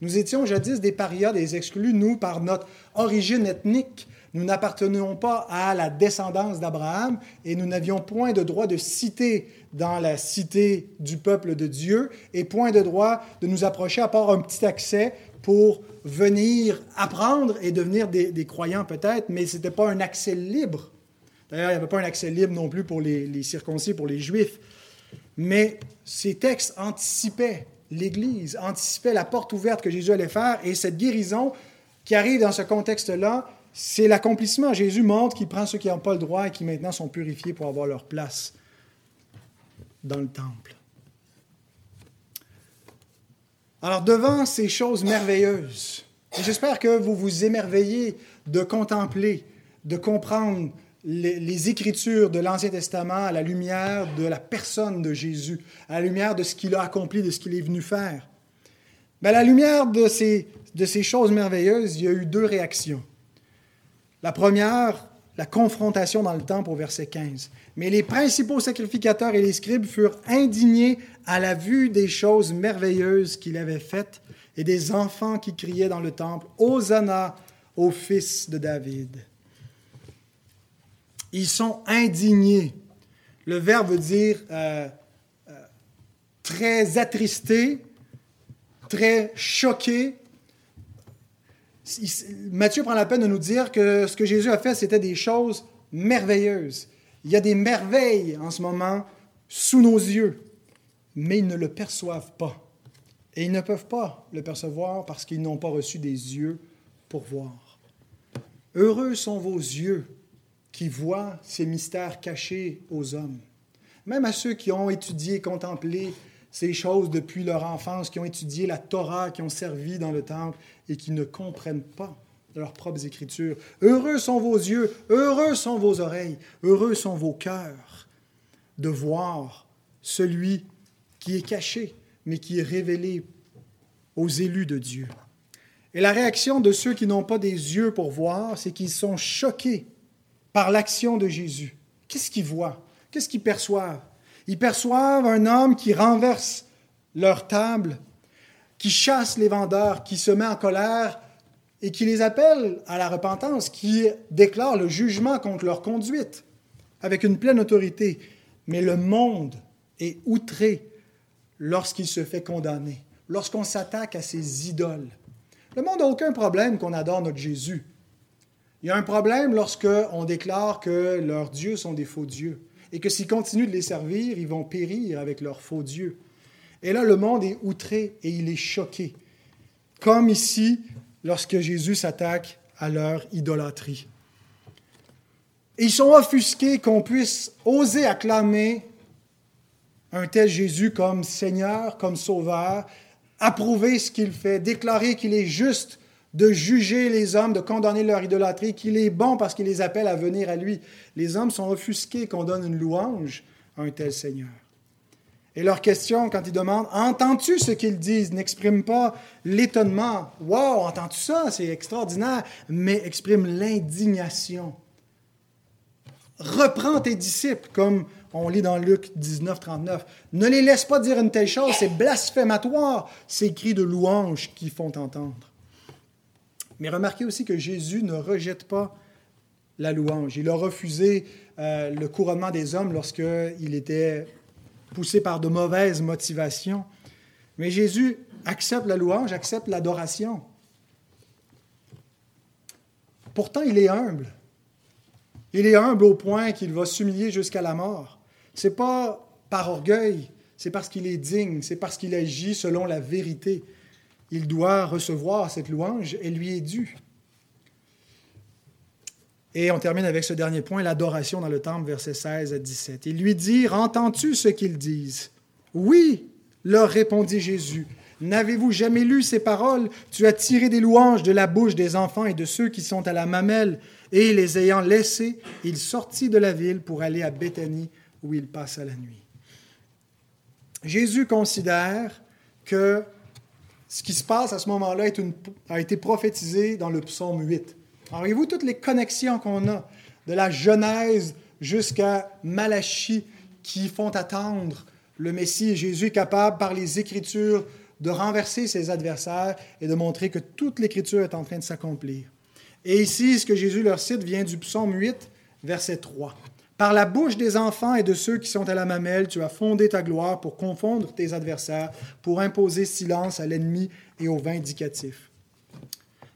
Nous étions jadis des parias, des exclus, nous, par notre origine ethnique. Nous n'appartenions pas à la descendance d'Abraham et nous n'avions point de droit de citer dans la cité du peuple de Dieu et point de droit de nous approcher à part un petit accès pour venir apprendre et devenir des, croyants peut-être, mais ce n'était pas un accès libre. D'ailleurs, il n'y avait pas un accès libre non plus pour les, circoncis, pour les juifs. Mais ces textes anticipaient l'Église, anticipaient la porte ouverte que Jésus allait faire, et cette guérison qui arrive dans ce contexte-là, c'est l'accomplissement. Jésus montre qu'il prend ceux qui n'ont pas le droit et qui maintenant sont purifiés pour avoir leur place dans le temple. Alors, devant ces choses merveilleuses, j'espère que vous vous émerveillez de contempler, de comprendre les, Écritures de l'Ancien Testament à la lumière de la personne de Jésus, à la lumière de ce qu'il a accompli, de ce qu'il est venu faire. Mais à la lumière de ces, de ces choses merveilleuses, il y a eu deux réactions. La première, la confrontation dans le temple au verset 15. Mais les principaux sacrificateurs et les scribes furent indignés à la vue des choses merveilleuses qu'il avait faites et des enfants qui criaient dans le temple, Hosanna au fils de David. Ils sont indignés. Le verbe veut dire euh, euh, très attristé, très choqué, Matthieu prend la peine de nous dire que ce que Jésus a fait, c'était des choses merveilleuses. Il y a des merveilles en ce moment sous nos yeux, mais ils ne le perçoivent pas. Et ils ne peuvent pas le percevoir parce qu'ils n'ont pas reçu des yeux pour voir. Heureux sont vos yeux qui voient ces mystères cachés aux hommes. Même à ceux qui ont étudié, contemplé ces choses depuis leur enfance, qui ont étudié la Torah, qui ont servi dans le temple et qui ne comprennent pas leurs propres écritures. Heureux sont vos yeux, heureux sont vos oreilles, heureux sont vos cœurs de voir celui qui est caché, mais qui est révélé aux élus de Dieu. Et la réaction de ceux qui n'ont pas des yeux pour voir, c'est qu'ils sont choqués par l'action de Jésus. Qu'est-ce qu'ils voient? Qu'est-ce qu'ils perçoivent? Ils perçoivent un homme qui renverse leur table, qui chasse les vendeurs, qui se met en colère et qui les appelle à la repentance, qui déclare le jugement contre leur conduite avec une pleine autorité. Mais le monde est outré lorsqu'il se fait condamner, lorsqu'on s'attaque à ses idoles. Le monde n'a aucun problème qu'on adore notre Jésus. Il y a un problème lorsqu'on déclare que leurs dieux sont des faux dieux. Et que s'ils continuent de les servir, ils vont périr avec leur faux Dieu. Et là, le monde est outré et il est choqué, comme ici lorsque Jésus s'attaque à leur idolâtrie. Ils sont offusqués qu'on puisse oser acclamer un tel Jésus comme Seigneur, comme Sauveur, approuver ce qu'il fait, déclarer qu'il est juste de juger les hommes, de condamner leur idolâtrie, qu'il est bon parce qu'il les appelle à venir à lui. Les hommes sont offusqués qu'on donne une louange à un tel Seigneur. Et leur question, quand ils demandent Entends-tu ce qu'ils disent? N'exprime pas l'étonnement Wow, entends-tu ça? C'est extraordinaire, mais exprime l'indignation. Reprends tes disciples, comme on lit dans Luc 19, 39. Ne les laisse pas dire une telle chose, c'est blasphématoire, ces cris de louange qui font entendre. Mais remarquez aussi que Jésus ne rejette pas la louange. Il a refusé euh, le couronnement des hommes lorsqu'il était poussé par de mauvaises motivations. Mais Jésus accepte la louange, accepte l'adoration. Pourtant, il est humble. Il est humble au point qu'il va s'humilier jusqu'à la mort. Ce n'est pas par orgueil, c'est parce qu'il est digne, c'est parce qu'il agit selon la vérité. Il doit recevoir cette louange, elle lui est due. Et on termine avec ce dernier point, l'adoration dans le temple, versets 16 à 17. Il lui dit, Entends-tu ce qu'ils disent? Oui, leur répondit Jésus. N'avez-vous jamais lu ces paroles? Tu as tiré des louanges de la bouche des enfants et de ceux qui sont à la mamelle. Et les ayant laissés, il sortit de la ville pour aller à Béthanie, où il passa la nuit. Jésus considère que ce qui se passe à ce moment-là a été prophétisé dans le psaume 8. Alors, voyez-vous toutes les connexions qu'on a de la Genèse jusqu'à Malachie qui font attendre le Messie. Jésus est capable, par les Écritures, de renverser ses adversaires et de montrer que toute l'Écriture est en train de s'accomplir? Et ici, ce que Jésus leur cite vient du psaume 8, verset 3. Par la bouche des enfants et de ceux qui sont à la mamelle, tu as fondé ta gloire pour confondre tes adversaires, pour imposer silence à l'ennemi et au vindicatif.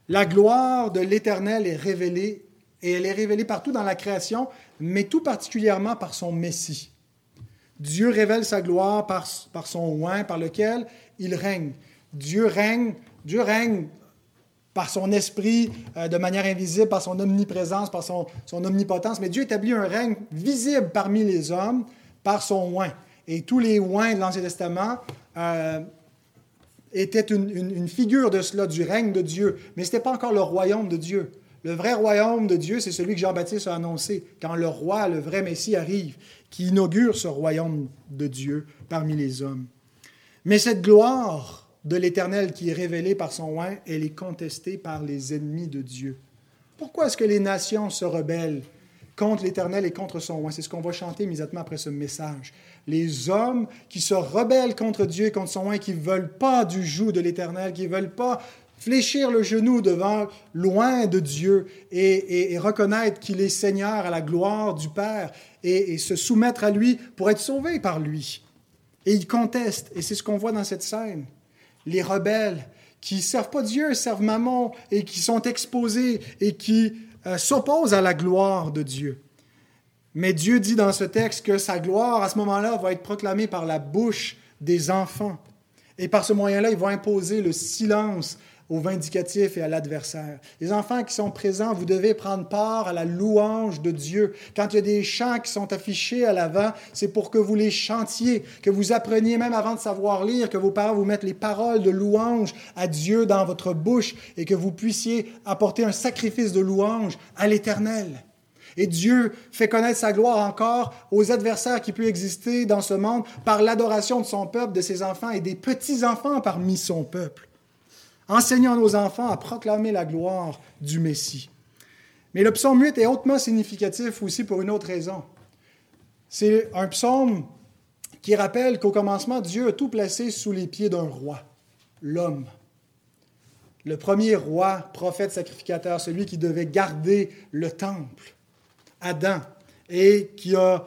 La gloire de l'Éternel est révélée, et elle est révélée partout dans la création, mais tout particulièrement par son Messie. Dieu révèle sa gloire par, par son oint, par lequel il règne. Dieu règne, Dieu règne par son esprit euh, de manière invisible, par son omniprésence, par son, omnipotence. Mais Dieu établit un règne visible parmi les hommes par son oint. Et tous les oints de l'Ancien Testament euh, étaient une, figure de cela, du règne de Dieu. Mais ce n'était pas encore le royaume de Dieu. Le vrai royaume de Dieu, c'est celui que Jean-Baptiste a annoncé, quand le roi, le vrai Messie arrive, qui inaugure ce royaume de Dieu parmi les hommes. Mais cette gloire de l'Éternel qui est révélé par son oint, elle est contestée par les ennemis de Dieu. Pourquoi est-ce que les nations se rebellent contre l'Éternel et contre son oint? C'est ce qu'on va chanter immédiatement après ce message. Les hommes qui se rebellent contre Dieu et contre son oint, qui ne veulent pas du joug de l'Éternel, qui ne veulent pas fléchir le genou devant loin de Dieu et, reconnaître qu'il est Seigneur à la gloire du Père et, et se soumettre à lui pour être sauvés par lui. Et ils contestent, et c'est ce qu'on voit dans cette scène les rebelles qui servent pas Dieu, servent Mammon et qui sont exposés et qui euh, s'opposent à la gloire de Dieu. Mais Dieu dit dans ce texte que sa gloire, à ce moment-là, va être proclamée par la bouche des enfants. Et par ce moyen-là, il va imposer le silence au vindicatif et à l'adversaire. Les enfants qui sont présents, vous devez prendre part à la louange de Dieu. Quand il y a des chants qui sont affichés à l'avant, c'est pour que vous les chantiez, que vous appreniez même avant de savoir lire, que vos parents vous mettent les paroles de louange à Dieu dans votre bouche et que vous puissiez apporter un sacrifice de louange à l'Éternel. Et Dieu fait connaître sa gloire encore aux adversaires qui peuvent exister dans ce monde par l'adoration de son peuple, de ses enfants et des petits-enfants parmi son peuple enseignant nos enfants à proclamer la gloire du Messie. Mais le psaume 8 est hautement significatif aussi pour une autre raison. C'est un psaume qui rappelle qu'au commencement, Dieu a tout placé sous les pieds d'un roi, l'homme. Le premier roi, prophète, sacrificateur, celui qui devait garder le temple, Adam, et qui a,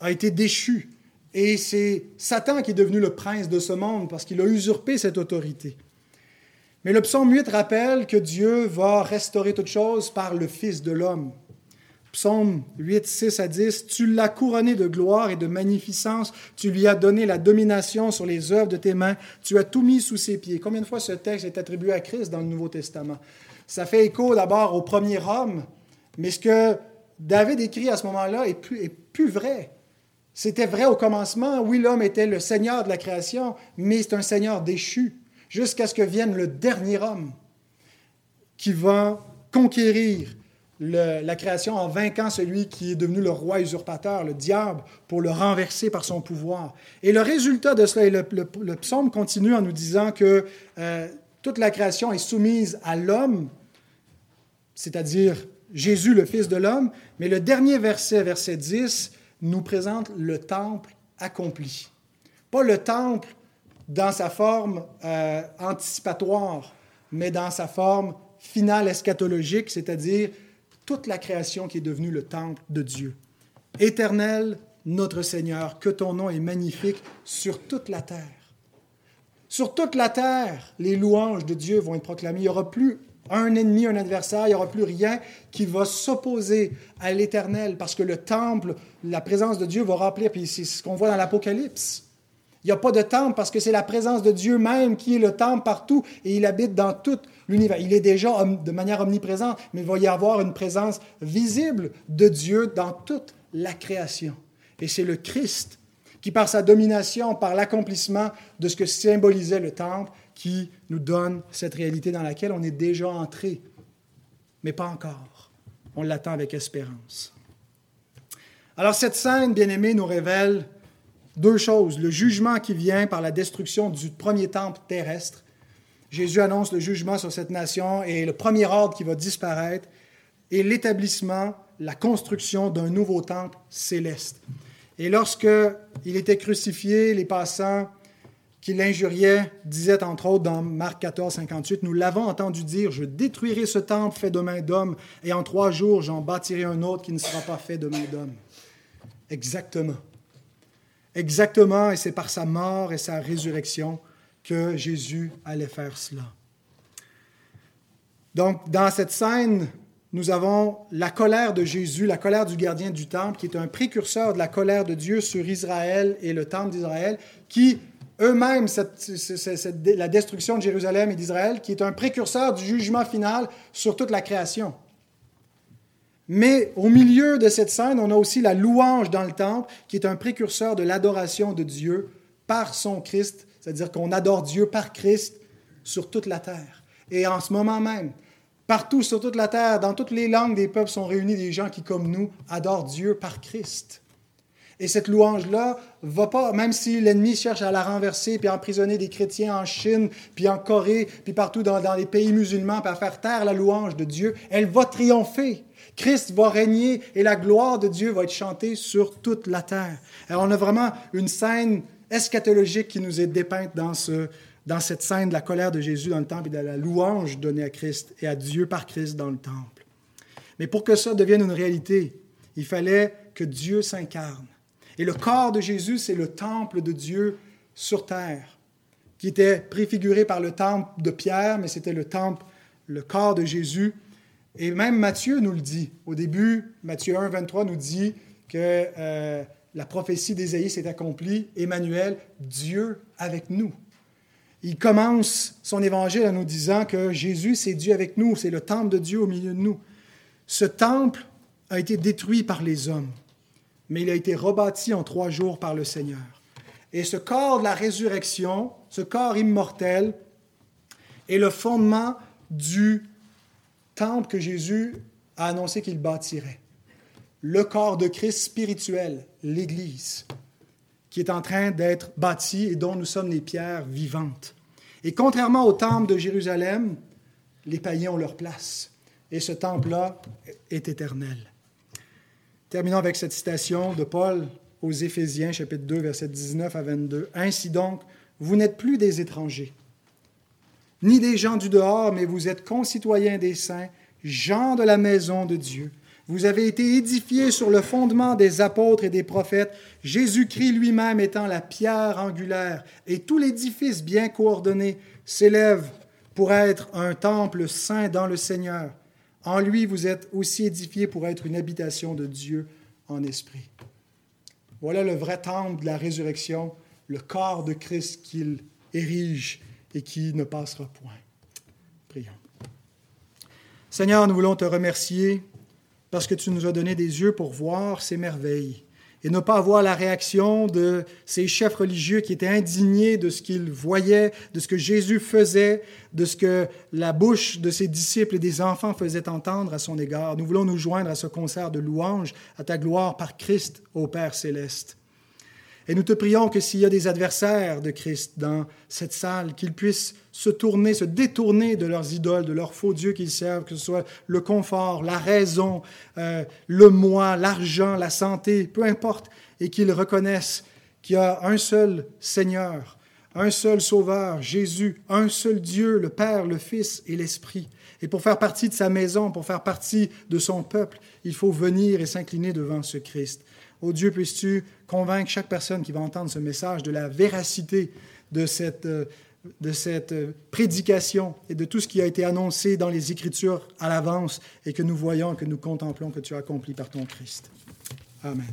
a été déchu. Et c'est Satan qui est devenu le prince de ce monde parce qu'il a usurpé cette autorité. Mais le psaume 8 rappelle que Dieu va restaurer toutes choses par le Fils de l'homme, Psaume 8, 6 à 10, Tu l'as couronné de gloire et de magnificence, tu lui as donné la domination sur les œuvres de tes mains, tu as tout mis sous ses pieds. Combien de fois ce texte est attribué à Christ dans le Nouveau Testament? Ça fait écho d'abord au premier homme, mais ce que David écrit à ce moment-là est plus, est plus vrai. C'était vrai au commencement, oui, l'homme était le Seigneur de la création, mais c'est un Seigneur déchu, jusqu'à ce que vienne le dernier homme qui va conquérir la création en vainquant celui qui est devenu le roi usurpateur, le diable, pour le renverser par son pouvoir. Et le résultat de cela, et le, psaume continue en nous disant que euh, toute la création est soumise à l'homme, c'est-à-dire Jésus, le Fils de l'homme, mais le dernier verset, verset 10, nous présente le temple accompli. Pas le temple dans sa forme euh, anticipatoire, mais dans sa forme finale eschatologique, c'est-à-dire toute la création qui est devenue le temple de Dieu. Éternel, notre Seigneur, que ton nom est magnifique sur toute la terre. Sur toute la terre, les louanges de Dieu vont être proclamées. Il n'y aura plus un ennemi, un adversaire, il n'y aura plus rien qui va s'opposer à l'Éternel, parce que le temple, la présence de Dieu va remplir, puis c'est ce qu'on voit dans l'Apocalypse. Il n'y a pas de temple parce que c'est la présence de Dieu même qui est le temple partout et il habite dans tout l'univers. Il est déjà de manière omniprésente, mais il va y avoir une présence visible de Dieu dans toute la création. Et c'est le Christ qui, par sa domination, par l'accomplissement de ce que symbolisait le temple, qui nous donne cette réalité dans laquelle on est déjà entré, mais pas encore. On l'attend avec espérance. Alors cette scène, bien aimée, nous révèle deux choses. Le jugement qui vient par la destruction du premier temple terrestre. Jésus annonce le jugement sur cette nation et le premier ordre qui va disparaître et l'établissement, la construction d'un nouveau temple céleste. Et lorsque il était crucifié, les passants qui l'injuriait disait entre autres dans Marc 14, 58, Nous l'avons entendu dire, je détruirai ce temple fait de main d'homme, et en trois jours j'en bâtirai un autre qui ne sera pas fait de main d'homme. Exactement. Exactement, et c'est par sa mort et sa résurrection que Jésus allait faire cela. Donc, dans cette scène, nous avons la colère de Jésus, la colère du gardien du temple, qui est un précurseur de la colère de Dieu sur Israël et le temple d'Israël, qui eux-mêmes la destruction de Jérusalem et d'Israël, qui est un précurseur du jugement final sur toute la création. Mais au milieu de cette scène, on a aussi la louange dans le temple, qui est un précurseur de l'adoration de Dieu par son Christ, c'est-à-dire qu'on adore Dieu par Christ sur toute la terre. Et en ce moment même, partout sur toute la terre, dans toutes les langues des peuples sont réunis des gens qui, comme nous, adorent Dieu par Christ. Et cette louange-là va pas, même si l'ennemi cherche à la renverser, puis à emprisonner des chrétiens en Chine, puis en Corée, puis partout dans, les pays musulmans, puis à faire taire la louange de Dieu, elle va triompher. Christ va régner et la gloire de Dieu va être chantée sur toute la terre. Alors on a vraiment une scène eschatologique qui nous est dépeinte dans, ce, cette scène de la colère de Jésus dans le temple et de la louange donnée à Christ et à Dieu par Christ dans le temple. Mais pour que ça devienne une réalité, il fallait que Dieu s'incarne. Et le corps de Jésus, c'est le temple de Dieu sur terre, qui était préfiguré par le temple de Pierre, mais c'était le temple, le corps de Jésus. Et même Matthieu nous le dit. Au début, Matthieu 1, 23 nous dit que euh, la prophétie d'Ésaïe s'est accomplie. Emmanuel, Dieu avec nous. Il commence son évangile en nous disant que Jésus, c'est Dieu avec nous, c'est le temple de Dieu au milieu de nous. Ce temple a été détruit par les hommes mais il a été rebâti en trois jours par le Seigneur. Et ce corps de la résurrection, ce corps immortel, est le fondement du temple que Jésus a annoncé qu'il bâtirait. Le corps de Christ spirituel, l'Église, qui est en train d'être bâti et dont nous sommes les pierres vivantes. Et contrairement au temple de Jérusalem, les païens ont leur place. Et ce temple-là est éternel. Terminons avec cette citation de Paul aux Éphésiens, chapitre 2, versets 19 à 22. Ainsi donc, vous n'êtes plus des étrangers, ni des gens du dehors, mais vous êtes concitoyens des saints, gens de la maison de Dieu. Vous avez été édifiés sur le fondement des apôtres et des prophètes, Jésus-Christ lui-même étant la pierre angulaire, et tout l'édifice bien coordonné s'élève pour être un temple saint dans le Seigneur. En lui, vous êtes aussi édifiés pour être une habitation de Dieu en esprit. Voilà le vrai temple de la résurrection, le corps de Christ qu'il érige et qui ne passera point. Prions. Seigneur, nous voulons te remercier parce que tu nous as donné des yeux pour voir ces merveilles et ne pas avoir la réaction de ces chefs religieux qui étaient indignés de ce qu'ils voyaient, de ce que Jésus faisait, de ce que la bouche de ses disciples et des enfants faisait entendre à son égard. Nous voulons nous joindre à ce concert de louanges à ta gloire par Christ, au Père céleste. Et nous te prions que s'il y a des adversaires de Christ dans cette salle, qu'ils puissent se tourner, se détourner de leurs idoles, de leurs faux dieux qu'ils servent, que ce soit le confort, la raison, euh, le moi, l'argent, la santé, peu importe, et qu'ils reconnaissent qu'il y a un seul Seigneur, un seul Sauveur, Jésus, un seul Dieu, le Père, le Fils et l'Esprit. Et pour faire partie de sa maison, pour faire partie de son peuple, il faut venir et s'incliner devant ce Christ. Oh Dieu, puisses-tu convaincre chaque personne qui va entendre ce message de la véracité de cette, euh, de cette euh, prédication et de tout ce qui a été annoncé dans les Écritures à l'avance et que nous voyons, que nous contemplons que tu as accompli par ton Christ. Amen.